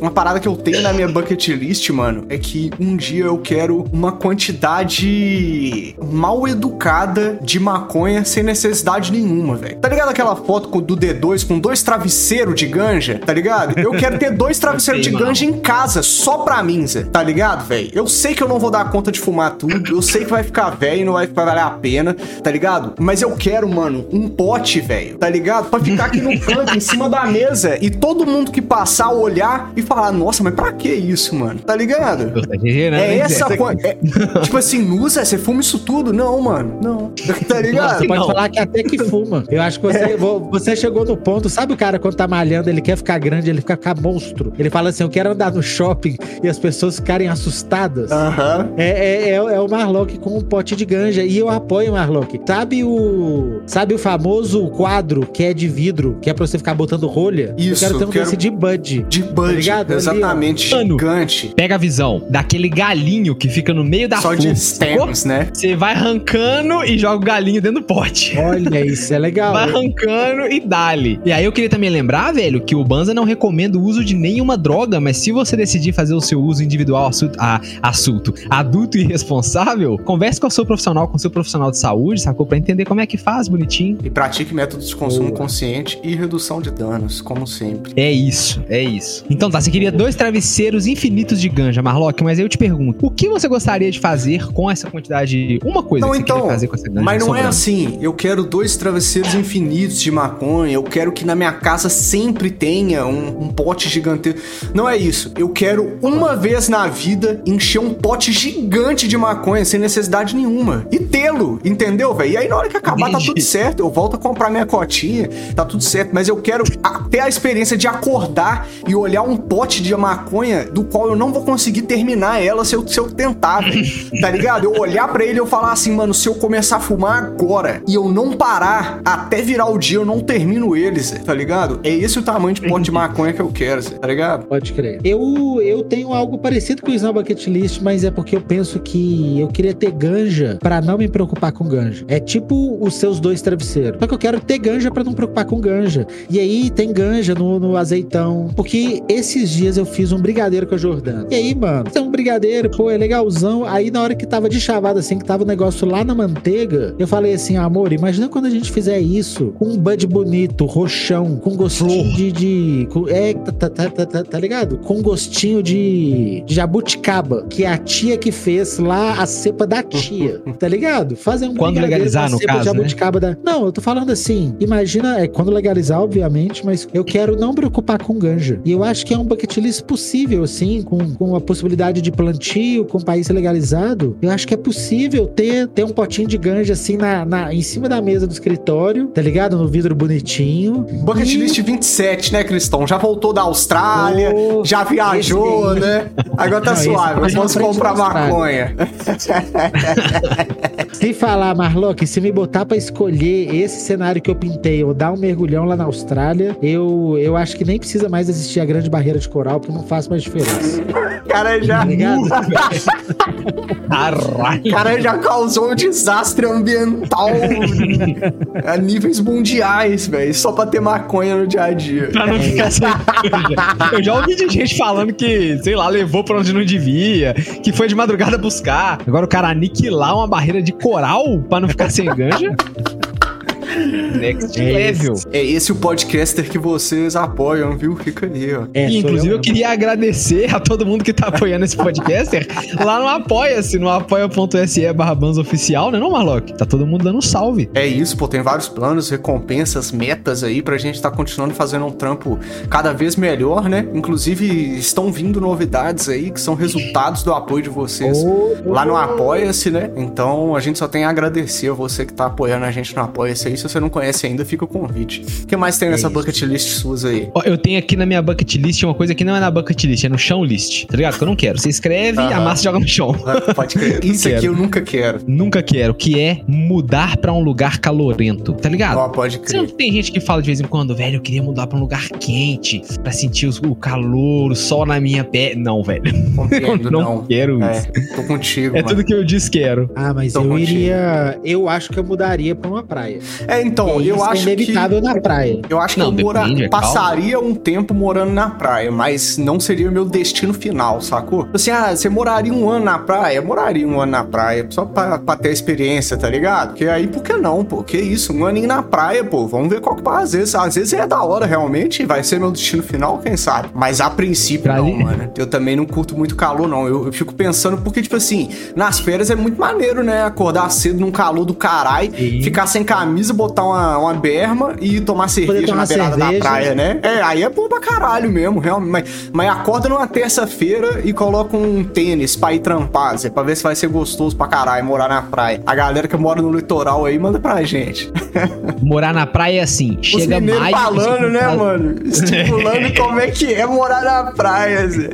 Uma parada que eu tenho na minha bucket list, mano, é que um dia eu quero uma quantidade mal educada de maconha sem necessidade nenhuma, velho. Tá ligado aquela foto do D2 com dois travesseiros de ganja? Tá ligado? Eu quero ter dois travesseiros de ganja em casa, só pra mim, Zé. Tá ligado, velho? Eu sei que eu não vou dar conta de fumar tudo, eu sei que vai ficar velho e não vai valer a pena, tá ligado? Mas eu quero, mano, um pote, velho, tá ligado? Pra ficar aqui no [LAUGHS] canto, em cima da mesa, e todo mundo que passar olhar e falar, nossa, mas pra que isso, mano? Tá ligado? É essa é, Tipo assim, Nusa, você fuma isso tudo? Não, mano. Não. [LAUGHS] Tá ligado? Você pode não. falar que até que fuma. Eu acho que você, é. você chegou no ponto. Sabe o cara quando tá malhando, ele quer ficar grande, ele quer ficar monstro. Ele fala assim: Eu quero andar no shopping e as pessoas ficarem assustadas. Aham. Uh -huh. é, é, é, é, o Marlock com um pote de ganja. E eu apoio o Marlock. Sabe o. Sabe o famoso quadro que é de vidro, que é pra você ficar botando rolha? Isso. Eu quero ter um quero... desse de Bud. De Bud. Tá Exatamente, Mano, gigante. Pega a visão daquele galinho que fica no meio da Só de stems, né? Você vai arrancando e joga o galinho dentro do pote. Olha, isso é legal. vai arrancando e dali. E aí eu queria também lembrar, velho, que o Banza não recomenda o uso de nenhuma droga, mas se você decidir fazer o seu uso individual assunto, a, assunto adulto e responsável, converse com o seu profissional, com o seu profissional de saúde, sacou? Pra entender como é que faz, bonitinho. E pratique métodos de consumo Boa. consciente e redução de danos, como sempre. É isso, é isso. Então tá, você queria dois travesseiros infinitos de ganja, Marlock, mas eu te pergunto, o que você gostaria de fazer com essa quantidade? Uma coisa não, que você então, fazer com essa ganja. Mas não é assim, eu quero dois travesseiros infinitos de maconha, eu quero que na minha casa sempre tenha um, um pote gigantesco. Não é isso. Eu quero uma vez na vida encher um pote gigante de maconha sem necessidade nenhuma. E tê-lo, entendeu, velho? E aí na hora que acabar Entendi. tá tudo certo. Eu volto a comprar minha cotinha, tá tudo certo. Mas eu quero ter a experiência de acordar e olhar um pote de maconha do qual eu não vou conseguir terminar ela se eu, se eu tentar, [LAUGHS] tá ligado? Eu olhar para ele e eu falar assim, mano, se eu começar a fumar agora e eu não parar até virar o dia, eu não termino eles, tá ligado? É esse o tamanho de pote de maconha que eu quero, tá ligado? Pode crer. Eu, eu tenho algo parecido com o Snow Bucket List, mas é porque eu penso que eu queria ter ganja para não me preocupar com ganja. É tipo os seus dois travesseiros. Só que eu quero ter ganja para não preocupar com ganja. E aí tem ganja no, no azeitão. Porque esses dias eu fiz um brigadeiro com a Jordana. E aí, mano, é um brigadeiro, pô, é legalzão. Aí na hora que tava de chavada, assim, que tava o negócio lá na manteiga, eu falei assim, amor, imagina quando a gente fizer isso com um bud bonito, roxão, com gostinho de. de com, é, tá, tá, tá, tá, tá ligado? Com gostinho de, de jabuticaba, que é a tia que fez lá a cepa da tia, [LAUGHS] tá ligado? Fazer um quando legalizar, no caso, de né? jabuticaba né? da... Não, eu tô falando assim, imagina, é quando legalizar, obviamente, mas eu quero não preocupar com ganja. E eu acho que é um bucket list possível, assim, com, com a possibilidade de plantio, com o país legalizado, eu acho que é possível ter, ter um potinho de ganja, assim, na, na, em cima da mesa do escritório, tá ligado? No vidro bonitinho. Bucket e... list 27, né, Cristão? Já voltou da Austrália, oh, já viajou, né? Agora tá Não, suave, vamos comprar maconha. [LAUGHS] Se falar, Marlock, se me botar pra escolher esse cenário que eu pintei ou dar um mergulhão lá na Austrália, eu, eu acho que nem precisa mais existir a grande barreira de coral, porque não faz mais diferença. Cara, já. Tá Caralho. Cara, já causou um desastre ambiental [LAUGHS] a níveis mundiais, velho. Só pra ter maconha no dia a dia. Pra não ficar sem. Eu já ouvi de gente falando que, sei lá, levou pra onde não devia, que foi de madrugada buscar. Agora o cara aniquilar uma barreira de coral pra não ficar sem ganja. Next é level. Esse. É esse o podcaster que vocês apoiam, viu? Fica aí, ó. É, e, inclusive, eu, eu, queria agradecer a todo mundo que tá apoiando esse podcaster lá no Apoia-se, no apoia.se barra oficial, né, não, Marlock? Tá todo mundo dando um salve. É isso, pô, tem vários planos, recompensas, metas aí pra gente tá continuando fazendo um trampo cada vez melhor, né? Inclusive, estão vindo novidades aí que são resultados do apoio de vocês oh, lá no Apoia-se, né? Então, a gente só tem a agradecer a você que tá apoiando a gente no Apoia-se aí. Se você não conhece ainda, fica o convite. O que mais tem nessa é bucket list suas aí? Ó, eu tenho aqui na minha bucket list uma coisa que não é na bucket list, é no chão list, tá ligado? Que eu não quero. Você escreve, a massa joga no chão. Pode crer. [LAUGHS] Isso aqui eu nunca quero. Nunca quero, que é mudar pra um lugar calorento, tá ligado? Ó, pode crer. Você não tem gente que fala de vez em quando, velho, eu queria mudar pra um lugar quente, pra sentir o calor, o sol na minha pele. Não, velho. [LAUGHS] Compreendo, não, não, quero é, isso. Tô contigo. É mano. tudo que eu disse quero. Ah, mas tô eu contigo. iria. Eu acho que eu mudaria pra uma praia. É, então, eu é acho inevitável que. na praia. Eu acho que não, eu mora... é passaria um tempo morando na praia, mas não seria o meu destino final, sacou? Assim, ah, você moraria um ano na praia? Eu moraria um ano na praia, só pra, pra ter experiência, tá ligado? Porque aí, por que não, pô? Que isso? Um aninho na praia, pô. Vamos ver qual que vai. Às vezes, às vezes é da hora, realmente. Vai ser meu destino final, quem sabe? Mas a princípio, pra não, ali. mano. Eu também não curto muito calor, não. Eu, eu, fico pensando, porque, tipo assim, nas férias é muito maneiro, né? Acordar cedo num calor do caralho, ficar sem camisa, botar uma, uma berma e tomar cerveja tomar na beirada cerveja. da praia, né? É, aí é bom pra caralho mesmo, realmente. Mas, mas acorda numa terça-feira e coloca um tênis pra ir trampar, Zé, pra ver se vai ser gostoso pra caralho morar na praia. A galera que mora no litoral aí, manda pra gente. [LAUGHS] Morar na praia é assim, chega mais... falando, né, mano? [LAUGHS] Estipulando [LAUGHS] como é que é morar na praia, Zé.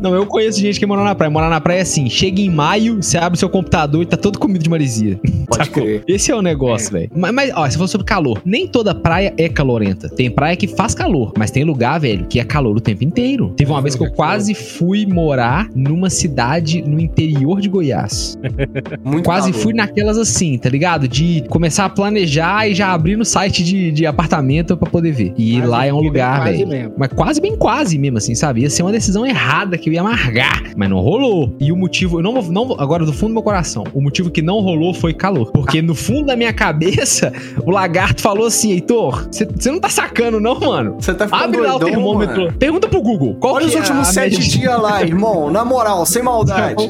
Não, eu conheço gente que mora na praia. Morar na praia é assim, chega em maio, você abre seu computador e tá todo comido de maresia. Pode Sacou? crer. Esse é o negócio, velho. Mas, mas, ó, você falou sobre calor. Nem toda praia é calorenta. Tem praia que faz calor, mas tem lugar, velho, que é calor o tempo inteiro. Teve uma vez que eu quase fui morar numa cidade no interior de Goiás. [LAUGHS] Muito quase calor. fui naquelas assim, tá ligado? De começar a planejar e já abrir no site de, de apartamento para poder ver. E quase lá é um lugar, velho. Mas quase bem quase mesmo, assim, sabe? Ia ser uma decisão errada que eu ia amargar, mas não rolou. E o motivo, eu não não, agora do fundo do meu coração, o motivo que não rolou foi calor. Porque no fundo da minha cabeça, o lagarto falou assim: Heitor, você não tá sacando, não, mano? Você tá ficando Abre lá doidão, o termômetro. Mano. Pergunta pro Google. Qual Olha os é últimos sete dias lá, [LAUGHS] irmão. Na moral, sem maldade.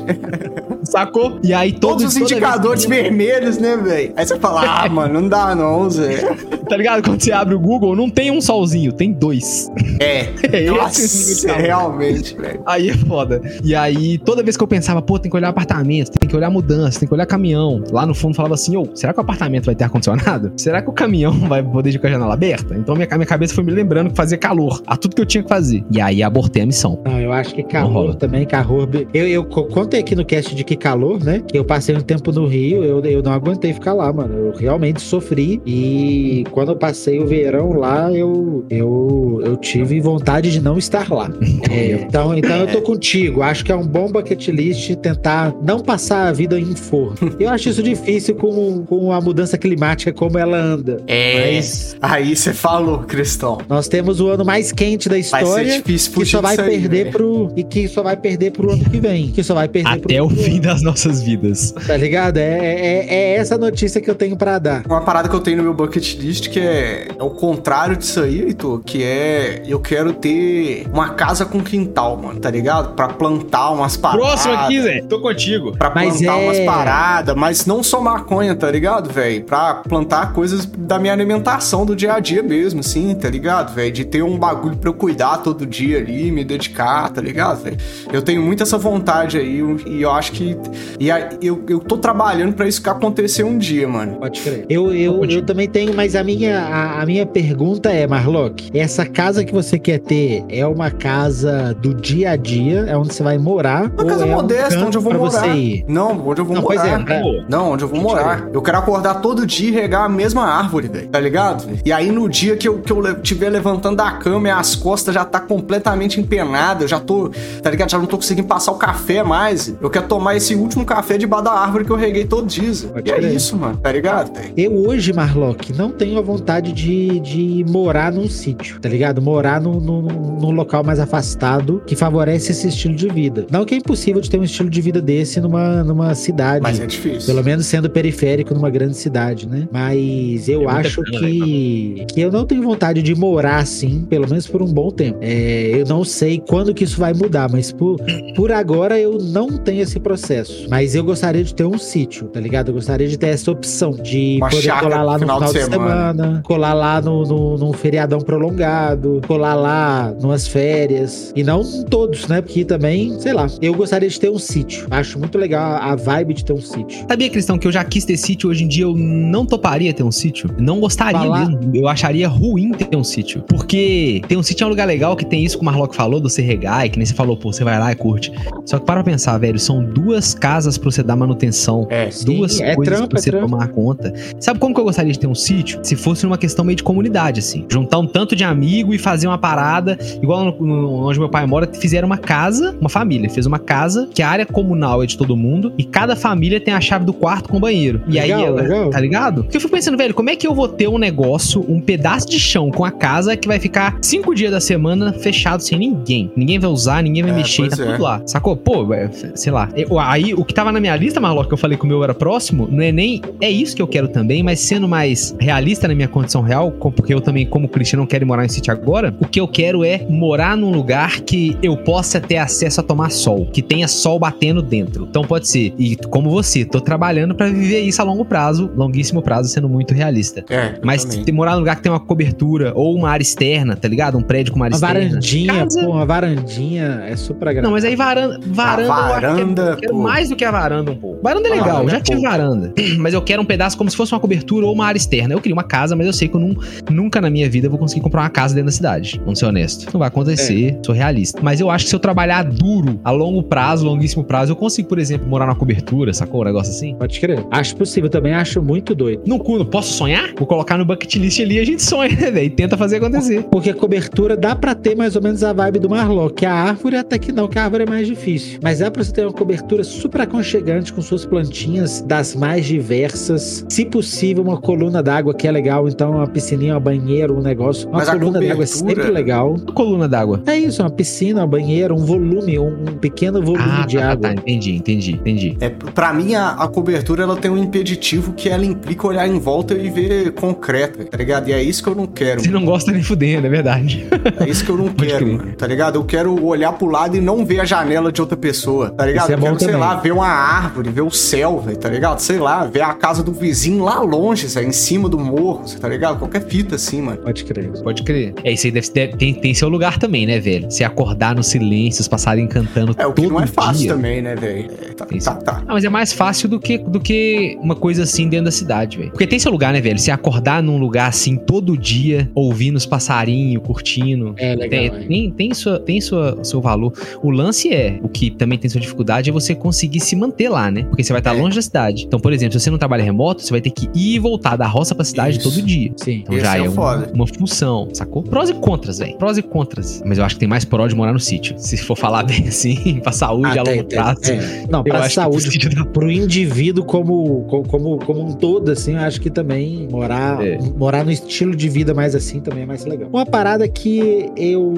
Sacou? E aí todos, todos os indicadores que... vermelhos, né, velho? Aí você fala, ah, [LAUGHS] mano, não dá não, Zé. Tá ligado? Quando você abre o Google, não tem um solzinho, tem dois. É. [LAUGHS] é Nossa, realmente, velho. Aí é foda. E aí, toda vez que eu pensava, pô, tem que olhar apartamento, tem que olhar mudança, tem que olhar caminhão, lá no fundo falava assim, ô, oh, será que o apartamento vai ter ar-condicionado? Será que o caminhão [LAUGHS] vai poder ir com a janela aberta? Então minha, minha cabeça foi me lembrando que fazia calor, a tudo que eu tinha que fazer. E aí abortei a missão. Não, eu acho que calor também, calor. Eu, eu contei aqui no cast de que calor, né? Eu passei um tempo no Rio, eu, eu não aguentei ficar lá, mano. Eu realmente sofri. E quando eu passei o verão lá, eu, eu, eu tive vontade de não estar lá. [LAUGHS] É, então, então eu tô contigo. Acho que é um bom bucket list tentar não passar a vida em forno. Eu acho isso difícil com, com a mudança climática como ela anda. É. Mas... Aí você falou, Cristão. Nós temos o ano mais quente da história. Vai ser difícil que só vai perder aí, pro. E que só vai perder pro ano que vem. Que só vai perder Até pro o fim nossas vidas. Tá ligado? É, é, é essa notícia que eu tenho para dar. Uma parada que eu tenho no meu bucket list que é, é o contrário disso aí, Heitor, que é eu quero ter uma casa com quintal, mano, tá ligado? Pra plantar umas paradas. Próximo aqui, Zé. Tô contigo. Pra plantar é... umas paradas, mas não só maconha, tá ligado, velho? Pra plantar coisas da minha alimentação do dia a dia mesmo, assim, tá ligado, velho? De ter um bagulho pra eu cuidar todo dia ali, me dedicar, tá ligado, velho? Eu tenho muito essa vontade aí e eu acho que. E aí, eu, eu tô trabalhando pra isso acontecer um dia, mano. Pode crer. Eu, eu, eu também tenho, mas a minha, a, a minha pergunta é, Marlock, essa casa que você quer ter é uma casa do dia a dia? É onde você vai morar? Uma casa é modesta, um onde eu vou morar. Não, onde eu vou não, morar. Pois é, Não, onde eu vou morar. Eu quero acordar todo dia e regar a mesma árvore, velho. Tá ligado? E aí no dia que eu, que eu estiver levantando da cama e as costas já tá completamente empenadas, eu já tô, tá ligado? Já não tô conseguindo passar o café mais. Eu quero tomar esse último café debaixo da árvore que eu reguei todo dia. E é isso, mano, tá ligado? Eu hoje, Marlock, não tenho a vontade de, de morar num sítio, tá ligado? Morar num, num, num local mais afastado que favorece esse estilo de vida. Não que é impossível de ter um estilo de vida desse numa, numa cidade. Mas é difícil. Pelo menos sendo periférico numa grande cidade, né? Mas eu é acho que, que eu não tenho vontade de morar assim, pelo menos por um bom tempo. É, eu não sei quando que isso vai mudar, mas por, por agora eu não tenho esse processo. Mas eu gostaria de ter um sítio, tá ligado? Eu gostaria de ter essa opção de Uma poder colar lá no final, de, semana. semana, colar lá no, no, num feriadão prolongado, colar lá numas férias. E não todos, né? Porque também, sei lá, eu gostaria de ter um sítio. Acho muito legal a vibe de ter um sítio. Sabia, Cristão, que eu já quis ter sítio, hoje em dia eu não toparia ter um sítio? Não gostaria Falar... mesmo. Eu acharia ruim ter um sítio. Porque ter um sítio é um lugar legal que tem isso que o Marlock falou, do você regar, e que nem você falou, pô, você vai lá e curte. Só que para pra pensar, velho, são duas casas pra você dar manutenção. É, duas sim, é coisas trampa, pra é você é tomar conta. Sabe como que eu gostaria de ter um sítio? Se fosse uma questão meio de comunidade, assim. Juntar um tanto de amigo e fazer uma parada, igual no, no, onde meu pai mora, fizeram uma casa, uma família, fez uma casa que a área comunal é de todo mundo e cada família tem a chave do quarto com banheiro. E legal, aí ela, legal. tá ligado? Porque eu fico pensando, velho, como é que eu vou ter um negócio, um pedaço de chão com a casa que vai ficar cinco dias da semana fechado sem ninguém? Ninguém vai usar, ninguém vai é, mexer, tá é. tudo lá. Sacou? Pô, é, sei lá. Eu, aí o que tava na minha lista, Marlock, que eu falei que o meu era próximo, não é nem. É isso que eu quero também, mas sendo mais realista na minha condição real, porque eu também, como Cristiano, não quero morar em sítio agora, o que eu quero é morar num lugar que eu possa ter acesso a tomar sol, que tenha sol batendo dentro. Então pode ser, e como você, tô trabalhando para viver isso a longo prazo, longuíssimo prazo, sendo muito realista. É, mas ter, morar num lugar que tem uma cobertura ou uma área externa, tá ligado? Um prédio com uma área uma externa. Varandinha, casa... pô, uma varandinha é super agradável. Não, mas aí varanda, varanda, a varanda eu quero, mais do que a varanda um pouco. Varanda é legal, varanda já é tive varanda, mas eu quero um pedaço como se fosse uma cobertura ou uma área externa. Eu queria uma casa, mas eu sei que eu não, nunca na minha vida vou conseguir comprar uma casa dentro da cidade. Vamos ser honesto. Não vai acontecer, é. sou realista. Mas eu acho que se eu trabalhar duro, a longo prazo, longuíssimo prazo, eu consigo, por exemplo, morar numa cobertura, sacou? Um negócio assim. Pode crer. Acho possível também, acho muito doido. No cu, posso sonhar? Vou colocar no bucket list ali e a gente sonha, [LAUGHS] né, velho? Tenta fazer acontecer. Porque a cobertura dá pra ter mais ou menos a vibe do Marlock. A árvore até que não, que a árvore é mais difícil. Mas é pra você ter uma cobertura super aconchegante com suas plantinhas das mais diversas. Se possível, uma coluna d'água que é legal. Então, uma piscininha, um banheiro, um negócio. Uma Mas coluna d'água é sempre legal. Coluna d'água. É isso, uma piscina, um banheiro, um volume, um pequeno volume ah, de tá, água. Tá, entendi, entendi, entendi. É, pra mim, a, a, cobertura ela tem um impeditivo que ela implica olhar em volta e ver concreto, tá ligado? E é isso que eu não quero. Você não gosta nem fudendo, é verdade. É isso que eu não quero, mano, tá ligado? Eu quero olhar pro lado e não ver a janela de outra pessoa, tá ligado? É eu quero, sei lá, ver uma árvore, ver o céu, véio, tá ligado? Sei lá, ver a casa do vizinho lá longe, véio, em cima do morro, tá ligado? Qualquer fita assim, mano. Pode crer. Pode crer. É, isso aí deve, deve tem, tem seu lugar também, né, velho? Se acordar no silêncio, os passarinhos cantando É, o que não é fácil dia. também, né, velho? É, tá, tá, tá. Ah, mas é mais fácil do que, do que uma coisa assim dentro da cidade, velho. Porque tem seu lugar, né, velho? Se acordar num lugar assim todo dia, ouvindo os passarinhos, curtindo. É, legal. Tem, tem, tem, sua, tem sua, seu valor. O lance é, o que também tem sua dificuldade, é você conseguir se manter lá, né? Porque você vai estar é. longe da cidade. Então, por exemplo, se você não trabalha remoto, você vai ter que ir e voltar da roça pra cidade Isso. todo dia. Sim. Então Esse já é, é uma, uma, função, sacou? Prós e contras, velho. Prós e contras. Mas eu acho que tem mais pró de morar no sítio. Se for falar bem assim, [LAUGHS] pra saúde ah, a longo prazo. É. Não, pra saúde, pro indivíduo como, como, como um todo, assim, eu acho que também morar, é. morar no estilo de vida mais assim também é mais legal. Uma parada que eu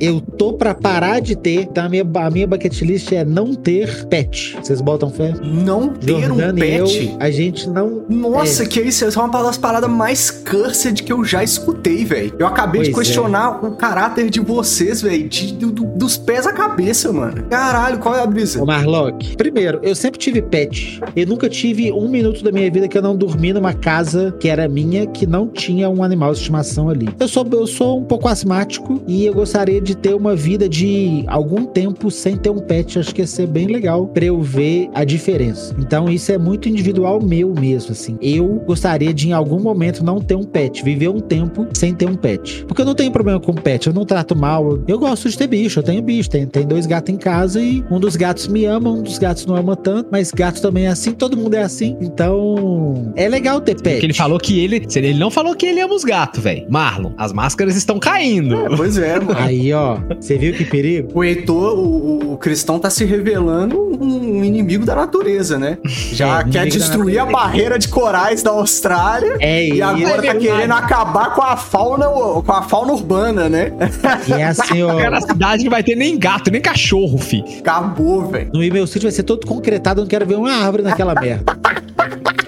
eu tô pra parar de ter, tá? A minha, a minha bucket list é não ter pet. Vocês botam fé? Não ter Jordana um pet? Eu, a gente não... Nossa, é. que isso? Essa é uma das paradas mais cursed que eu já escutei, velho. Eu acabei pois de é. questionar é. o caráter de vocês, velho. Do, do, dos pés à cabeça, mano. Caralho, qual é a brisa? Ô, Marlock, primeiro, eu sempre tive pet. Eu nunca tive um minuto da minha vida que eu não dormi numa casa que era minha, que não tinha um animal de estimação ali. Eu sou, eu sou um pouco asmático e eu gostaria de ter uma vida de algum tempo sem ter um pet. Acho que ia ser bem legal pra eu ver a diferença. Então, isso é muito individual meu mesmo, assim. Eu gostaria de, em algum momento, não ter um pet. Viver um tempo sem ter um pet. Porque eu não tenho problema com pet. Eu não trato mal. Eu gosto de ter bicho. Eu tenho bicho. Tem, tem dois gatos em casa e um dos gatos me ama, um dos gatos não ama tanto. Mas gato também é assim. Todo mundo é assim. Então, é legal ter pet. Porque ele falou que ele... Ele não falou que ele ama os gatos, velho. Marlon, as máscaras estão caindo. É, pois é, mano. Aí, ó. Você viu que perigo? O Heitor, o, o cristão tá se revelando um, inimigo da natureza, né? [LAUGHS] Já é, quer destruir a barreira de corais da Austrália é e agora tá querendo acabar com a fauna, com a fauna urbana, né? E é assim, ó. [LAUGHS] Na cidade não vai ter nem gato, nem cachorro, fi. Acabou, velho. No meu sítio vai ser todo concretado, eu não quero ver uma árvore naquela merda.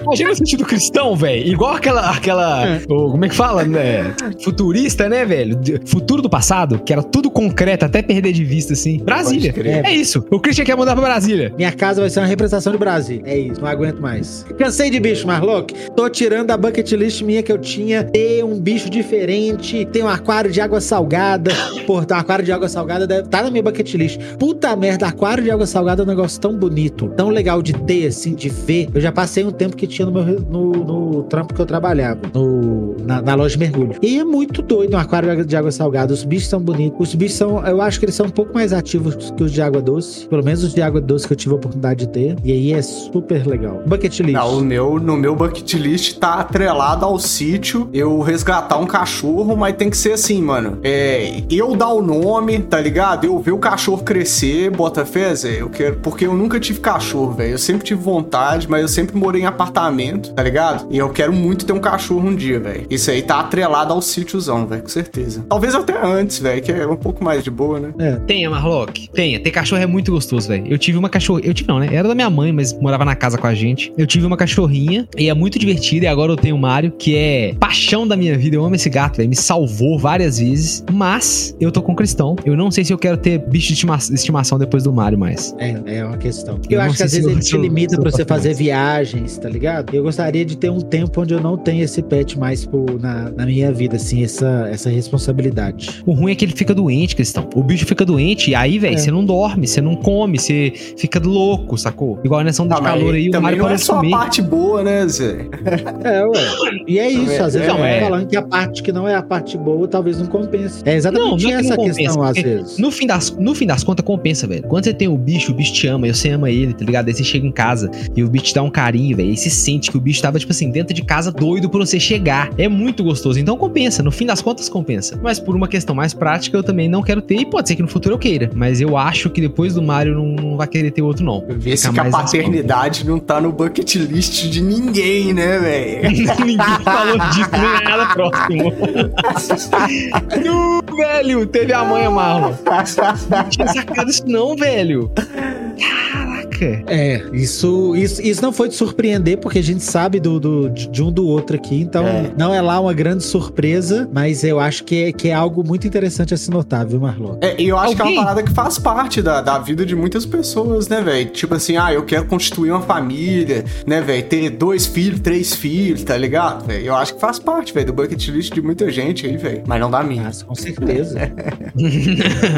Imagina o sentido cristão, velho. Igual aquela. aquela é. o, como é que fala, né? Futurista, né, velho? Futuro do passado, que era tudo concreto, até perder de vista, assim. Brasília. É isso. O Christian quer mudar pra Brasília. Minha casa vai ser uma representação de Brasília. É isso. Não aguento mais. Cansei de bicho, Marlock. Tô tirando a bucket list minha que eu tinha. Ter um bicho diferente. Ter um aquário de água salgada. [COUGHS] Pô, um aquário de água salgada deve tá na minha bucket list. Puta merda, aquário de água salgada é um negócio tão bonito, tão legal de ter, assim, de ver. Eu já passei um tempo que tinha no, meu, no, no trampo que eu trabalhava, no, na, na, loja de mergulho. E é muito doido um aquário de água salgada. Os bichos são bonitos. Os bichos são, eu acho que eles são um pouco mais ativos que os de água doce. Pelo menos os de água doce que eu tive a oportunidade de ter. E aí é super legal. Bucket list. Não, o meu, no meu bucket list tá atrelado ao sítio. Eu resgatar um cachorro, mas tem que ser assim, mano. É, eu dar o nome, tá ligado? Eu ver o cachorro crescer, bota fé, Zé. Eu quero. Porque eu nunca tive cachorro, velho. Eu sempre tive vontade, mas eu sempre morei em apartamento, tá ligado? E eu quero muito ter um cachorro um dia, velho. Isso aí tá atrelado ao sítiozão, velho, com certeza. Talvez até antes, velho, que é um pouco mais de boa, né? É. Tenha, Marlock. Tenha. Ter cachorro é muito gostoso, velho. Eu tive uma cachorra. Eu tive não, né? Era da minha mãe, mas morava na casa com a gente. Eu tive uma cachorrinha e é muito divertida. E agora eu tenho o Mário, que é paixão da minha vida. Eu amo esse gato, velho. Me salvou várias vezes. Mas eu tô com o Cristão. Eu não sei se eu quero ter bicho de estima estimação depois do Mário mais. É, é uma questão. Eu, eu acho que às vezes ele te limita pra você fazer viagens, tá ligado? Eu gostaria de ter um tempo onde eu não tenho esse pet mais por, na, na minha vida, assim, essa, essa responsabilidade. O ruim é que ele fica doente, Cristão. O bicho fica doente e aí, velho, é. você não dorme, você não come, você fica louco, sacou? Igual nessa onda ah, de calor aí, o Mário não é só comer. a parte boa, né, Zé? É, ué. E é isso, às vezes não, é. falando que a parte que não é a parte boa, talvez não compense. É exatamente não, não é que essa questão, às vezes. No fim, das, no fim das contas, compensa, velho. Quando você tem o bicho, o bicho te ama, e você ama ele, tá ligado? Aí você chega em casa e o bicho te dá um carinho, velho. E você sente que o bicho tava, tipo assim, dentro de casa doido por você chegar. É muito gostoso. Então compensa. No fim das contas, compensa. Mas por uma questão mais prática, eu também não quero ter. E pode ser que no futuro eu queira. Mas eu acho que depois do Mario não, não vai querer ter outro, não. Vê se que a paternidade não tá no bucket list de ninguém, né, velho? [LAUGHS] ninguém falou disso, nem nada próximo. [LAUGHS] não, velho, teve a mãe, Marlon. Não tinha sacado isso, não, velho. É, isso, isso, isso não foi de surpreender, porque a gente sabe do, do de um do outro aqui, então é. não é lá uma grande surpresa, mas eu acho que é, que é algo muito interessante a se notar, viu, Marlon? É, e eu acho Alguém? que é uma parada que faz parte da, da vida de muitas pessoas, né, velho? Tipo assim, ah, eu quero constituir uma família, né, velho? Ter dois filhos, três filhos, tá ligado, velho? Eu acho que faz parte, velho, do bucket list de muita gente aí, velho. Mas não da minha. Mas, com certeza. [LAUGHS]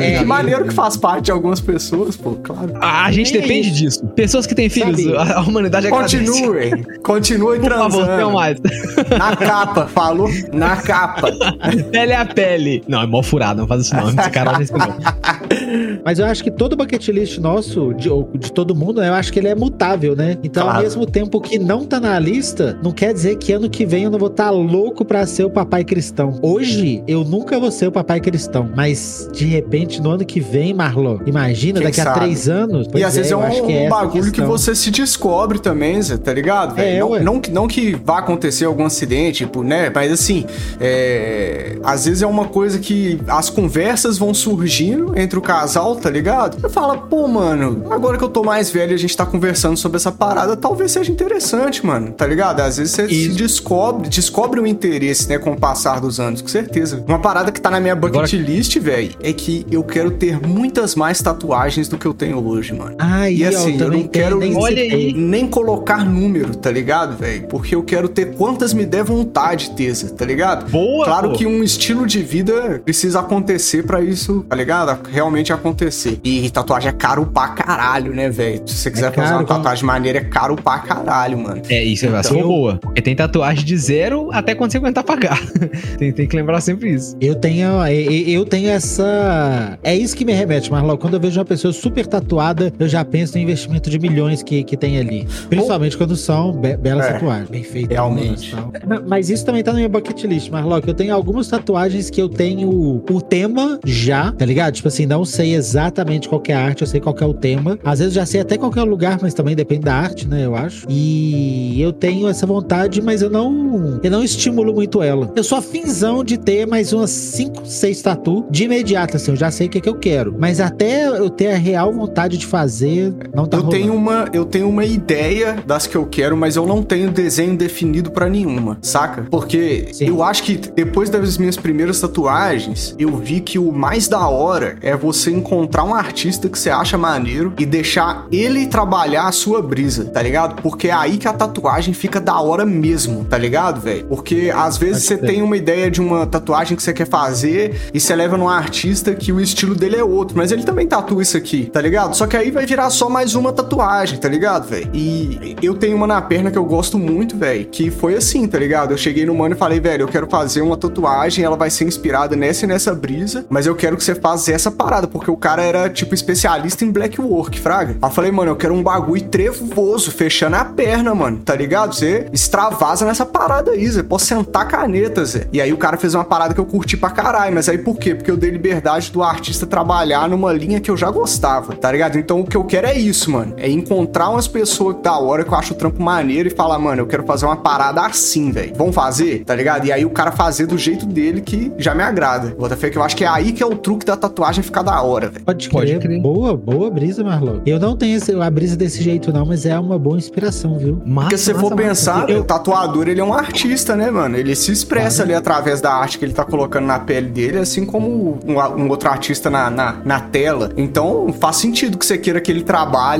é, que maneiro que faz parte de algumas pessoas, pô, claro. Ah, a gente é depende isso. Pessoas que têm filhos, Sabe? a humanidade Continuem, continuem Por transando. Favor, mais. Na capa, falou? Na capa. [LAUGHS] pele a pele. Não, é mó furado, não faz isso não. Esse cara não. [LAUGHS] Mas eu acho que todo bucket list nosso, de, de todo mundo, né, eu acho que ele é mutável, né? Então, claro. ao mesmo tempo que não tá na lista, não quer dizer que ano que vem eu não vou estar tá louco pra ser o papai cristão. Hoje, eu nunca vou ser o papai cristão. Mas, de repente, no ano que vem, Marlon, imagina, Quem daqui sabe? a três anos. E às é, vezes é um, é um bagulho que você se descobre também, Zé, tá ligado? É, não, não, não, que vá acontecer algum acidente, tipo, né? Mas assim, é... às vezes é uma coisa que as conversas vão surgindo entre o casal, tá ligado? Você fala, pô, mano, agora que eu tô mais velho e a gente tá conversando sobre essa parada, talvez seja interessante, mano, tá ligado? Às vezes você Isso. se descobre, descobre o um interesse, né, com o passar dos anos, com certeza. Uma parada que tá na minha bucket agora... list, velho, é que eu quero ter muitas mais tatuagens do que eu tenho hoje, mano. Ah, e assim, eu, eu não quero nem, nem colocar número, tá ligado, velho? Porque eu quero ter quantas me der vontade, Tesa, tá ligado? Boa! Claro pô. que um estilo de vida precisa acontecer para isso, tá ligado? Realmente acontecer. E tatuagem é caro pra caralho, né, velho? Se você quiser é fazer uma tatuagem como... maneira, é caro pra caralho, mano. É, isso é então, é boa. Porque tem tatuagem de zero até quando você aguentar pagar. [LAUGHS] tem, tem que lembrar sempre isso. Eu tenho, eu tenho essa. É isso que me remete, Marlon. Quando eu vejo uma pessoa super tatuada, eu já penso em investimento de milhões que, que tem ali. Principalmente quando são be belas é, tatuagens, bem feitas. Realmente. Mas isso também tá na minha bucket list, Marlon. Eu tenho algumas tatuagens que eu tenho o tema já, tá ligado? Tipo assim, não sei exatamente exatamente qual é a arte, eu sei qual é o tema. Às vezes já sei até qual é o lugar, mas também depende da arte, né? Eu acho. E eu tenho essa vontade, mas eu não, eu não estimulo muito ela. Eu sou afinzão de ter mais umas 5, 6 tatu de imediato, assim, eu já sei o que, é que eu quero. Mas até eu ter a real vontade de fazer, não tá eu rolando. tenho uma Eu tenho uma ideia das que eu quero, mas eu não tenho desenho definido para nenhuma, saca? Porque Sim. eu acho que depois das minhas primeiras tatuagens, eu vi que o mais da hora é você encontrar um artista que você acha maneiro e deixar ele trabalhar a sua brisa, tá ligado? Porque é aí que a tatuagem fica da hora mesmo, tá ligado, velho? Porque às vezes você tem uma ideia de uma tatuagem que você quer fazer e você leva num artista que o estilo dele é outro, mas ele também tatua isso aqui, tá ligado? Só que aí vai virar só mais uma tatuagem, tá ligado, velho? E eu tenho uma na perna que eu gosto muito, velho, que foi assim, tá ligado? Eu cheguei no mano e falei, velho, eu quero fazer uma tatuagem, ela vai ser inspirada nessa e nessa brisa, mas eu quero que você faça essa parada, porque o cara era, tipo, especialista em black work, fraga. Aí eu falei, mano, eu quero um bagulho trevoso, fechando a perna, mano, tá ligado? Você extravasa nessa parada aí, Zé. Pode sentar caneta, Zé. E aí o cara fez uma parada que eu curti pra caralho, mas aí por quê? Porque eu dei liberdade do artista trabalhar numa linha que eu já gostava, tá ligado? Então o que eu quero é isso, mano. É encontrar umas pessoas da hora que eu acho o trampo maneiro e falar, mano, eu quero fazer uma parada assim, velho. Vamos fazer, tá ligado? E aí o cara fazer do jeito dele que já me agrada. Bota fé que eu acho que é aí que é o truque da tatuagem ficar da hora, velho. Pode crer. Pode crer. Boa, boa brisa, Marlon. Eu não tenho esse, a brisa desse jeito, não, mas é uma boa inspiração, viu? Massa, Porque se você for pensar, eu... o tatuador, ele é um artista, né, mano? Ele se expressa ali através da arte que ele tá colocando na pele dele, assim como um, um outro artista na, na, na, tela. Então, faz sentido que você queira que ele trabalhe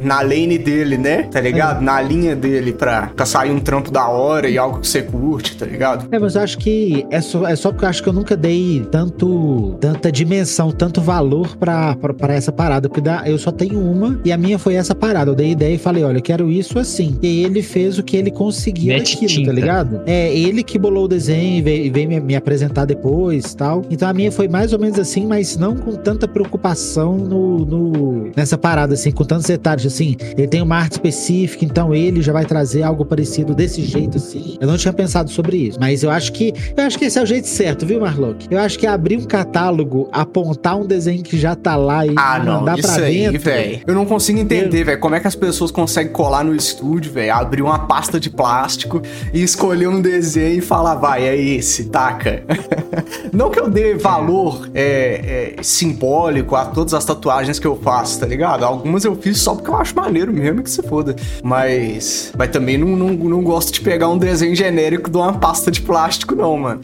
na lane dele, né? Tá ligado? É. Na linha dele pra, pra sair um trampo da hora e algo que você curte, tá ligado? É, mas eu acho que é só, é só porque eu acho que eu nunca dei tanto, tanta dimensão, tanto valor pra, pra, pra essa parada. Porque dá, eu só tenho uma e a minha foi essa parada. Eu dei ideia e falei, olha, quero isso assim. E ele fez o que ele conseguiu Mete naquilo, tá tinta. tá ligado? É, ele que bolou o desenho e veio, veio me, me, apresentar depois tal. Então a minha foi mais ou menos assim, mas não com tanta preocupação no, no nessa parada, assim, com tantos detalhes, assim. Ele tem uma arte específica, então ele já vai trazer algo parecido desse jeito, assim. Eu não tinha pensado sobre isso, mas eu acho que eu acho que esse é o jeito certo, viu, Marlock? Eu acho que abrir um catálogo, apontar um desenho que já tá lá e ah, mandar não, pra aí, velho. Eu não consigo entender, velho, como é que as pessoas conseguem colar no estúdio, velho, abrir uma pasta de plástico e escolher um desenho e falar, vai, é esse, taca. [LAUGHS] não que eu dê valor é, é, simbólico a todas as tatuagens que eu faço, tá ligado? Algumas eu fiz só porque eu acho maneiro mesmo que se foda. Mas, mas também não, não, não gosto de pegar um desenho genérico de uma pasta de plástico, não, mano.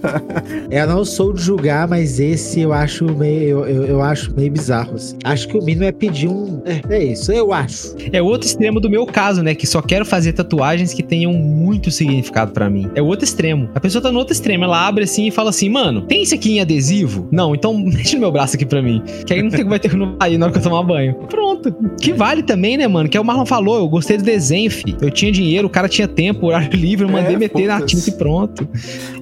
[LAUGHS] eu não sou de julgar, mas esse eu acho meio, eu, eu, eu acho meio bizarro. Assim. Acho que o mínimo é pedir um. É, é isso, eu acho. É outro extremo do meu caso, né? Que só quero fazer tatuagens que tenham muito significado para mim. É o outro extremo. A pessoa tá no outro extremo, ela abre assim e fala assim, mano, tem esse aqui em adesivo? Não, então [LAUGHS] deixa no meu braço aqui pra mim. Que aí não tem, vai ter que aí na hora que eu tomar banho. Pronto. Que vale também, né, mano? Que é o Marlon falou, eu gostei do desenho, fi. Eu tinha dinheiro, o cara tinha tempo, horário [LAUGHS] livre, eu mandei é, meter na tinta e pronto.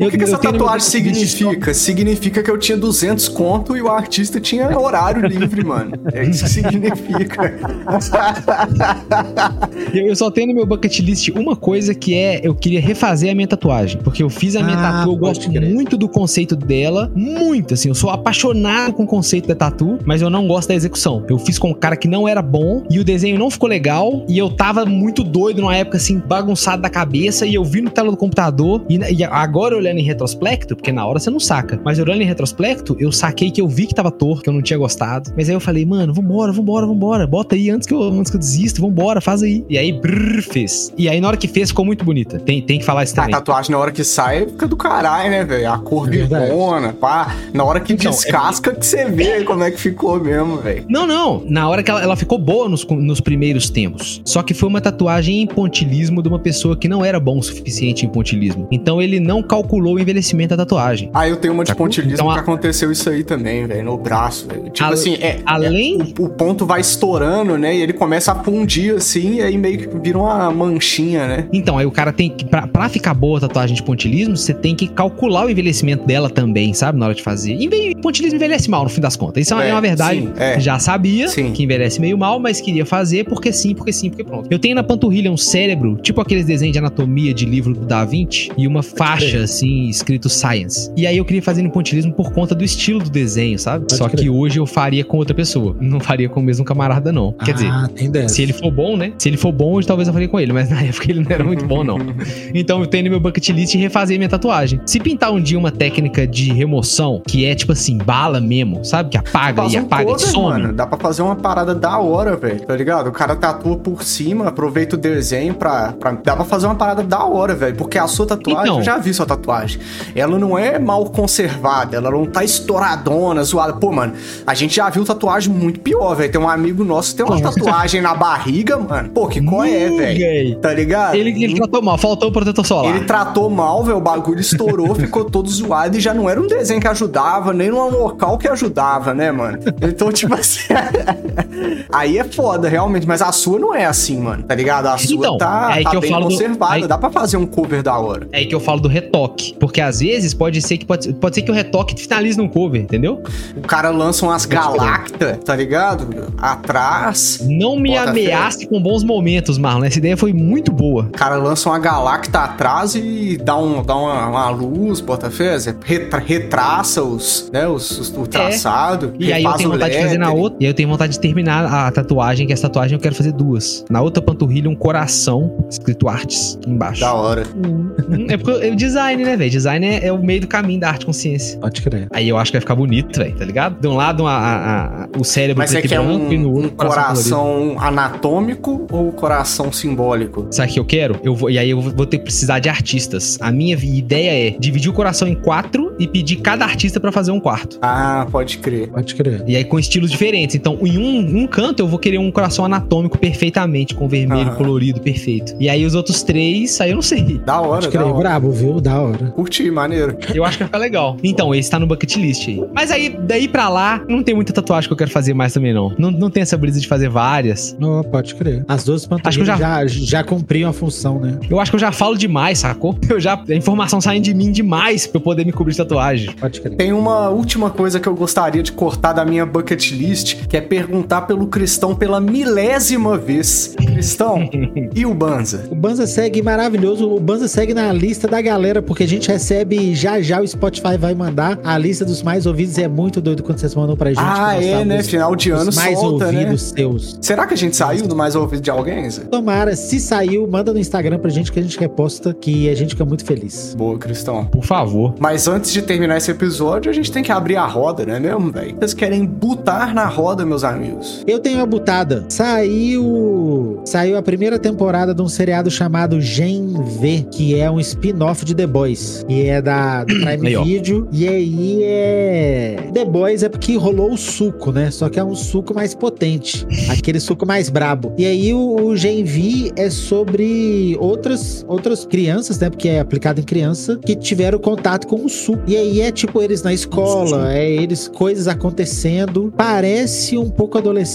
O que, que essa tatuagem significa? Significa que eu tinha 200 conto e o artista tinha horário livre, mano. É isso que significa. [LAUGHS] eu só tenho no meu bucket list uma coisa que é, eu queria refazer a minha tatuagem. Porque eu fiz a minha ah, tatu, eu gosto crer. muito do conceito dela, muito, assim, eu sou apaixonado com o conceito da tatu, mas eu não gosto da execução. Eu fiz com um cara que não era bom e o desenho não ficou legal e eu tava muito doido numa época assim, bagunçado da cabeça e eu vi no tela do computador e, e agora olhando em retrospecto, porque na hora você não saca, mas olhando em retrospecto, eu saquei que eu vi que tava torto, que eu não tinha gostado. Mas aí eu falei, mano, vambora, vambora, vambora, bota aí antes que eu, antes que eu desisto, vambora, faz aí. E aí, brrr, fez. E aí na hora que fez ficou muito bonita. Tem, tem que falar isso também. A tatuagem na hora que sai fica do caralho, né, velho? A cor é pá. Na hora que então, é descasca é... que você vê como é que ficou mesmo, velho. Não, não. Na hora que ela, ela ficou boa nos, nos primeiros tempos. Só que foi uma tatuagem em pontilismo de uma pessoa que não era bom o suficiente em pontilismo. Então ele não calculou o envelhecimento da tatuagem. Ah, eu tenho uma de pontilismo então, que a... aconteceu isso aí também, velho, no braço, velho. Tipo a... assim, é, além é, o, o, ponto vai estourando, né? E ele começa a fundir assim, e aí meio que vira uma manchinha, né? Então, aí o cara tem que pra, pra ficar boa a tatuagem de pontilismo, você tem que calcular o envelhecimento dela também, sabe, na hora de fazer. E pontilismo envelhece mal no fim das contas. Isso é, é uma verdade. Sim, é. Já sabia sim. que envelhece meio mal, mas queria fazer porque sim, porque sim, porque pronto. Eu tenho na panturrilha um cérebro, tipo aqueles desenhos de anatomia de livro do Da Vinci, e uma faixa, assim, escrito Science. E aí eu queria fazer no pontilismo por conta do estilo do desenho, sabe? Pode Só que hoje eu faria com outra pessoa. Não faria com o mesmo camarada, não. Quer dizer, Ah, dessa. se ele for bom, né? Se ele for bom, hoje talvez eu faria com ele, mas [LAUGHS] na época ele não era muito bom, não. [LAUGHS] Então eu tenho no meu bucket list refazer minha tatuagem. Se pintar um dia uma técnica de remoção, que é tipo assim, bala mesmo, sabe? Que apaga Faz e um apaga e cover, some. mano. Dá pra fazer uma parada da hora, velho. Tá ligado? O cara tatua por cima, aproveita o desenho pra, pra. Dá pra fazer uma parada da hora, velho. Porque a sua tatuagem, Então. eu já vi sua tatuagem. Ela não é mal conservada, ela não tá estouradona, zoada. Pô, mano, a gente já viu tatuagem muito pior, velho. Tem um amigo nosso que tem uma tatuagem na barriga, mano. Pô, que qual é, velho? Tá ligado? Ele, ele tratou mal, faltou o protetor solar. Ele tratou mal, velho. O bagulho estourou, [LAUGHS] ficou todo zoado e já não era um desenho que ajudava, nem um local que ajudava, né, mano? Então, tipo assim. [LAUGHS] aí é foda, realmente. Mas a sua não é assim, mano. Tá ligado? A sua Então, tá, é tá que eu bem falo do- conservada. aí- Dá pra fazer um cover da hora. É aí que eu falo do retoque. Porque às vezes pode ser que pode, pode ser que o retoque finalize num cover, entendeu? O cara lança umas galactas, tá ligado? Atrás. Não me ameace com bons momentos, Marlon. Essa ideia foi muito boa. O cara lança uma galacta atrás e dá, um, dá uma, uma luz, bota fé, retra- retraça os, né, os, os- o traçado. É. E aí eu tenho vontade de fazer na outra. E aí eu tenho vontade de terminar a tatuagem, que essa tatuagem eu quero fazer duas. Na outra panturrilha, um coração escrito artes embaixo. Da hora. Hum, É porque o design, né, velho? Design é, é o meio do caminho da arte consciência. Pode crer. Aí eu acho que vai ficar bonito, velho, tá ligado? De um lado a- a- a- o cérebro Mas você preto e quer branco um, e no um outro colorido. coração anatômico ou coração simbólico? Sabe o que eu quero? Eu vou, e aí eu vou ter que precisar de artistas. A minha ideia é dividir o coração em quatro e pedir cada artista pra fazer um quarto. Ah, pode crer. Pode crer. E aí com estilos diferentes. Então, em um, um canto eu vou querer um coração anatômico perfeitamente, com vermelho, Aham. colorido, perfeito. E aí os outros três, aí eu não sei. Da hora, Pode da crer. hora. Brabo, viu? Da hora. Curti, maneiro. Eu acho que vai ficar legal. Então, esse tá no bucket list aí. Mas aí, daí pra lá, não tem muita tatuagem que eu quero fazer mais também, não. Não, não tem essa brisa de fazer várias. Oh, pode crer. As duas Acho que panturrilhas já... já cumpriam a função, né? Eu acho que eu já falo demais, sacou? Eu já. A informação sai de mim demais pra eu poder me cobrir de tatuagem. Pode crer. Tem uma última coisa que eu gostaria de cortar da minha bucket list, que é perguntar pelo Cristão pela milésima vez. Cristão, [LAUGHS] e o Banza? O Banza segue maravilhoso. O Banza segue na lista da galera, porque a gente recebe já já o Spotify vai mandar a lista dos mais ouvidos. É muito doido quando vocês mandam pra gente. Ah, é, né? Final de ano mais solta, né? ouvidos seus. Será que a gente saiu do mais ouvido de alguém, Zé? Tomara, se saiu, manda no Instagram pra gente que a gente reposta, que a gente fica muito feliz. Boa, Cristão. Por favor. Mas antes de terminar esse episódio, a gente tem que abrir a roda, não é mesmo, velho? Vocês querem botar na roda, meus amigos? Eu tenho uma butada. Saiu. Saiu a primeira temporada de um seriado chamado Gen V, que é um spin-off de The Boys. E é da do [CLEARS THROAT] Prime. Video. E aí é. The Boys é porque rolou o suco, né? Só que é um suco mais potente. Aquele suco mais brabo. E aí o, o Gen V é sobre outras, outras crianças, né? Porque é aplicado em criança, que tiveram contato com o suco. E aí é tipo eles na escola, é eles coisas acontecendo. Parece um pouco adolescente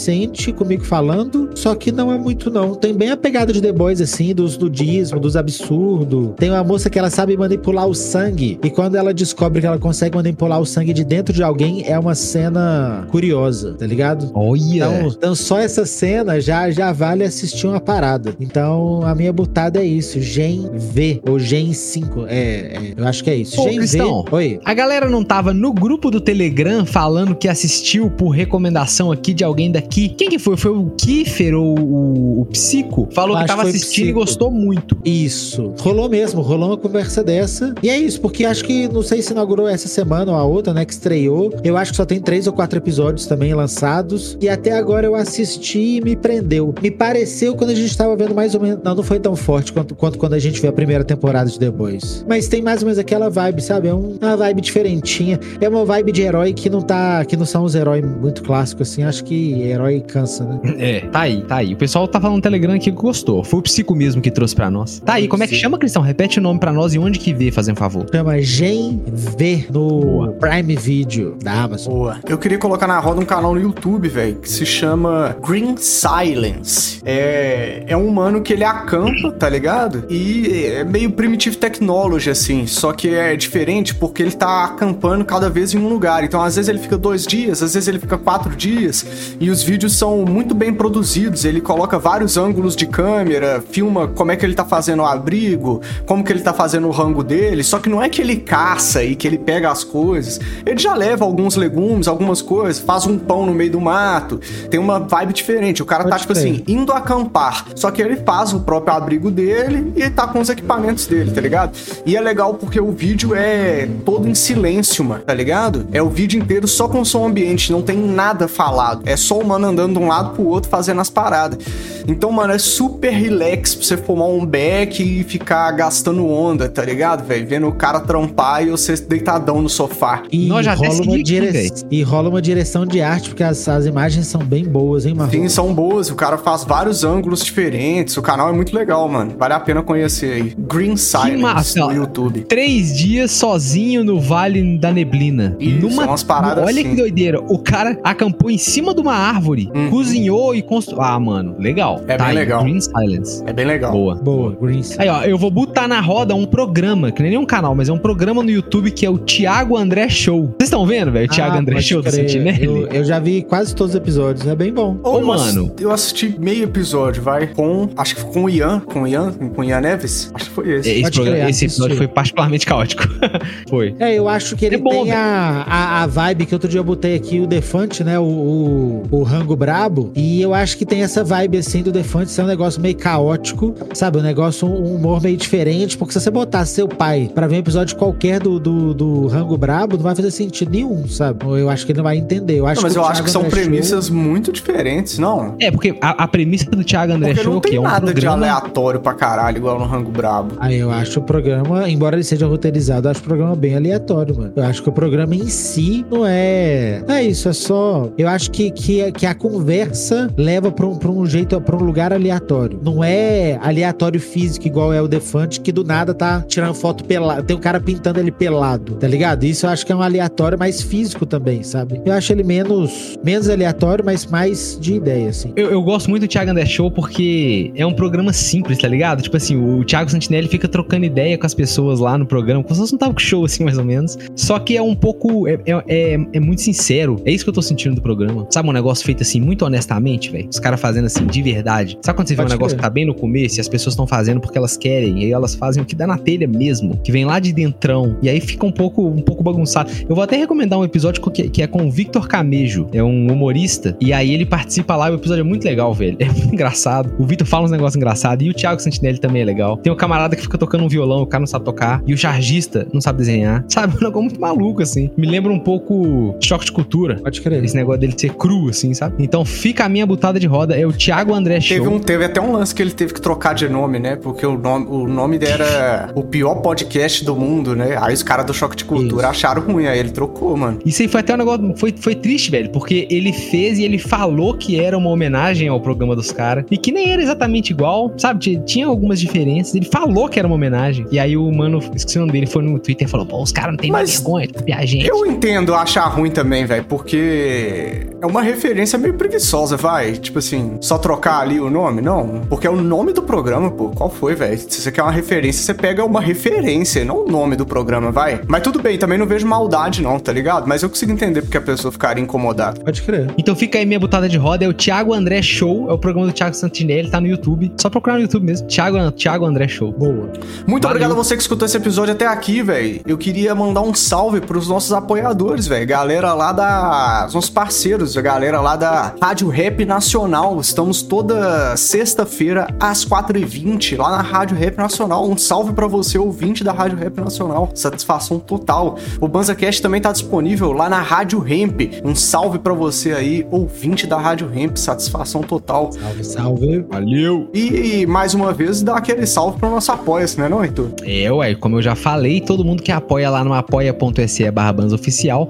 comigo falando, só que não é muito não. Tem bem a pegada de The Boys assim, dos nudismo, dos absurdos. Tem uma moça que ela sabe manipular o sangue e quando ela descobre que ela consegue manipular o sangue de dentro de alguém, é uma cena curiosa, tá ligado? Olha. Então, então só essa cena já, já vale assistir uma parada. Então a minha butada é isso, Gen V ou Gen 5. É, é, eu acho que é isso. Ô, Gen Cristão. V. Oi. A galera não tava no grupo do Telegram falando que assistiu por recomendação aqui de alguém daqui. Quem que foi? Foi o Kiefer ou o, o Psico? Falou que tava que assistindo e gostou muito. Isso. Rolou mesmo, rolou uma conversa dessa. E é isso, porque acho que, não sei se inaugurou essa semana ou a outra, né, que estreou. Eu acho que só tem três ou quatro episódios também lançados. E até agora eu assisti e me prendeu. Me pareceu quando a gente tava vendo mais ou menos. Não, não foi tão forte quanto, quanto quando a gente vê a primeira temporada de The Boys. Mas tem mais ou menos aquela vibe, sabe? É um- uma vibe diferentinha. É uma vibe de herói que não tá. que não são os heróis muito clássicos, assim. Acho que herói cansa, né? [LAUGHS] É, tá aí, tá aí. O pessoal tá falando no Telegram aqui que gostou. Foi o Psico mesmo que trouxe pra nós. Tá aí, como é que Sim. chama, Cristão? Repete o nome pra nós e onde que vê, fazendo favor. Chama Gen V no Boa. Prime Video da Amazon. Boa. Eu queria colocar na roda um canal no YouTube, velho, que se chama Green Silence. É, é um humano que ele acampa, tá ligado? E é meio primitive technology, assim. Só que é diferente porque ele tá acampando cada vez em um lugar. Então, às vezes ele fica dois dias, às vezes ele fica quatro dias. E os vídeos são muito bem produzidos. Ele coloca vários ângulos de câmera, filma como é que ele tá fazendo o abrigo, como que ele tá fazendo o rango dele, só que não é que ele caça e que ele pega as coisas. Ele já leva alguns legumes, algumas coisas, faz um pão no meio do mato. Tem uma vibe diferente. O cara tá, Pode tá, tipo assim, indo acampar. Só que ele faz o próprio abrigo dele e tá com os equipamentos dele, tá ligado? E é legal porque o vídeo é todo em silêncio, mano, tá ligado? É o vídeo inteiro só com som ambiente, não tem nada falado. É só o mano andando de um lado pro outro fazendo as paradas. Então, mano, é super relax pra você fumar um beck e ficar gastando onda, tá ligado, velho? Vendo o cara trampar e você deitadão no sofá. E, já rola uma dire... e rola uma direção de arte, porque as, as imagens são bem boas, hein, mano? Sim, são boas. O cara faz vários ângulos diferentes. O canal é muito legal, mano. Vale a pena conhecer aí. Green Silence massa, no YouTube. Três dias sozinho no Vale da Neblina. Isso, Numa... umas paradas Olha assim. que doideira. O cara acampou em cima de uma árvore, uhum. cozinhou e construiu. Ah, mano, legal. É tá bem aí, legal. Green Silence. É bem legal. Boa. Boa, Green Silence. Aí, ó, eu vou botar na roda um programa, que nem é um canal, mas é um programa no YouTube que é o Thiago André Show. Vocês estão vendo, velho? O Thiago ah, André Show do Sentinel? Eu, eu, já vi quase todos os episódios, é bem bom. Ô, mano. Eu assisti meio episódio, vai, com, acho que com o Ian, com o Ian, com o Ian Neves. Acho que foi esse. Esse, programa, esse episódio foi particularmente caótico. [LAUGHS] foi. É, eu acho que ele é bom, tem a, a, a, vibe que outro dia eu botei aqui, o Defante, né? O, o, o Rango Brabo. E eu acho que tem essa vibe assim do Defante ser um negócio meio caótico, sabe? Um negócio, um humor meio diferente. Porque se você botar seu pai pra ver um episódio qualquer do, do, do Rango Brabo, não vai fazer sentido nenhum, sabe? Eu acho que ele não vai entender. Eu acho não, mas eu acho que são premissas Show... muito diferentes, não? É, porque a, a premissa do Thiago André porque Show não tem é um nada programa... de aleatório pra caralho, igual no Rango Brabo. Aí eu acho o programa, embora ele seja roteirizado, eu acho o programa bem aleatório, mano. Eu acho que o programa em si não é. É isso, é só. Eu acho que, que, que a conversa leva pra um, pra um jeito, pra um lugar aleatório. Não é aleatório físico igual é o Defante, que do nada tá tirando foto pelado. Tem um cara pintando ele pelado, tá ligado? Isso eu acho que é um aleatório mais físico também, sabe? Eu acho ele menos, menos aleatório, mas mais de ideia, assim. Eu, eu gosto muito do Thiago André Show porque é um programa simples, tá ligado? Tipo assim, o Thiago Santinelli fica trocando ideia com as pessoas lá no programa, como se fosse um talk show, assim, mais ou menos. Só que é um pouco. É, é, é, é muito sincero. É isso que eu tô sentindo do programa. Sabe um negócio feito assim, muito honestamente, velho? Os caras fazendo assim, de verdade. Sabe quando você Pode vê um negócio que tá bem no começo e as pessoas estão fazendo porque elas querem, e aí elas fazem o que dá na telha mesmo, que vem lá de dentrão. E aí fica um pouco, um pouco bagunçado. Eu vou até recomendar um episódio que, que é com o Victor Camejo. É um humorista. E aí ele participa lá. O episódio é muito legal, velho. [LAUGHS] É muito engraçado. O Victor fala uns negócios engraçados. E o Thiago Santinelli também é legal. Tem um camarada que fica tocando um violão, o cara não sabe tocar. E o chargista não sabe desenhar. [LAUGHS] Sabe? Um negócio muito maluco, assim. Me lembra um pouco choque de cultura. Pode crer. Esse negócio dele ser cru, assim, sabe? Então fica a minha butada de roda. É o Thiago André Show. Teve, um, teve até um lance que ele teve que trocar de nome, né? Porque o nome, o nome dele era o pior podcast do mundo, né? Aí os caras do choque de cultura Isso. acharam ruim. Aí ele trocou, mano. Isso aí foi até um negócio. Foi, foi triste, velho. Porque ele fez e ele falou que era uma homenagem ao programa dos caras. E que nem era exatamente igual, sabe? Tinha algumas diferenças. Ele falou que era uma homenagem. E aí o mano, esqueci o nome dele, foi no Twitter e falou: pô, os caras não tem mais vergonha de copiar a gente. Eu entendo achar ruim também, velho, porque é uma referência meio preguiçosa, vai. Tipo assim, só trocar ali o nome? Não. Porque é o nome do programa, pô. Qual foi, velho? Se você quer uma referência, você pega uma referência, não o nome do programa, vai. Mas tudo bem, também não vejo maldade, não, tá ligado? Mas eu consigo entender porque a pessoa ficaria incomodada. Pode crer. Então fica aí minha botada de roda, é o Thiago André Show, é o programa do Thiago Santinelli, tá no YouTube. Só procurar no YouTube mesmo. Thiago, Thiago André Show. Boa. Muito Valeu. obrigado a você que escutou esse episódio até aqui, velho. Eu queria mandar um salve pros nossos apoiadores, velho. Galera lá da. Os nossos parceiros, a galera lá da Rádio Rap Nacional. Estamos toda sexta-feira às 4h20 lá na Rádio Rap Nacional. Um salve para você, ouvinte da Rádio Rap Nacional. Satisfação total. O BanzaCast também tá disponível lá na Rádio Ramp. Um salve para você aí, ouvinte da Rádio Ramp. Satisfação total. Salve, salve. Valeu. E mais uma vez, dá aquele salve pro nosso apoia-se, né, não, Heitor? É, ué, como eu já falei, todo mundo que apoia lá no apoia.se barra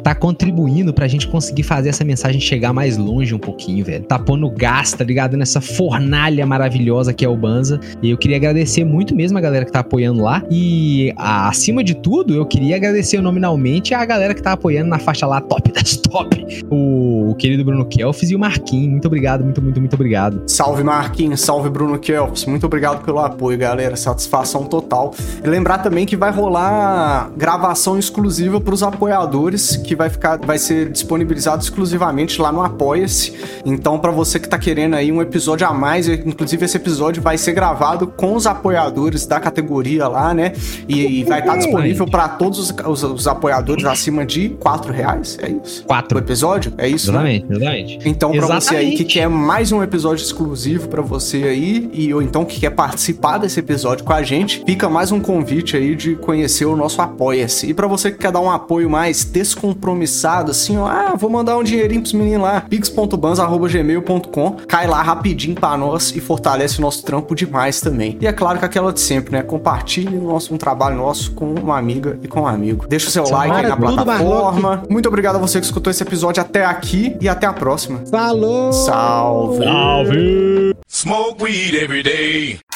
tá contribuindo pra gente conseguir fazer essa mensagem chegar mais longe um pouquinho, velho. Tá pondo gás, tá ligado? Nessa fornalha maravilhosa que é o Banza. E eu queria agradecer muito mesmo a galera que tá apoiando lá. E acima de tudo, eu queria agradecer nominalmente a galera que tá apoiando na faixa lá top das top. O, o querido Bruno Kelfs e o Marquinhos. Muito obrigado, muito, muito, muito obrigado. Salve Marquinhos, salve Bruno Kelfs. Muito obrigado pelo apoio, galera. Satisfação total. E lembrar também que vai rolar gravação exclusiva para os apoiadores, que vai ficar, vai ser disponibilizado exclusivamente lá no Apoia-se. Então, para você que tá querendo aí um episódio a mais, inclusive esse episódio vai ser gravado com os apoiadores da categoria lá, né? E, e vai estar tá disponível para todos os, os, os, apoiadores acima de quatro reais. É isso? Quatro. O episódio? É isso? Exatamente, né? exatamente. Então, para você aí que quer mais um episódio exclusivo para você aí, e ou então que quer participar desse episódio com a gente, fica mais um convite aí de conhecer o nosso Apoia-se. E para você que quer dar um apoio mais descompromissado, assim, ó, ah, vou mandar um dinheirinho pros meninos lá, pix.bans.gmail.com, cai lá rapidinho pra nós e fortalece o nosso trampo demais também. E é claro que aquela de sempre, né? Compartilhe o nosso, um trabalho nosso com uma amiga e com um amigo. Deixa o seu like aí na plataforma. Muito obrigado a você que escutou esse episódio até aqui e até a próxima. Falou! Salve! Salve! Smoke weed every day.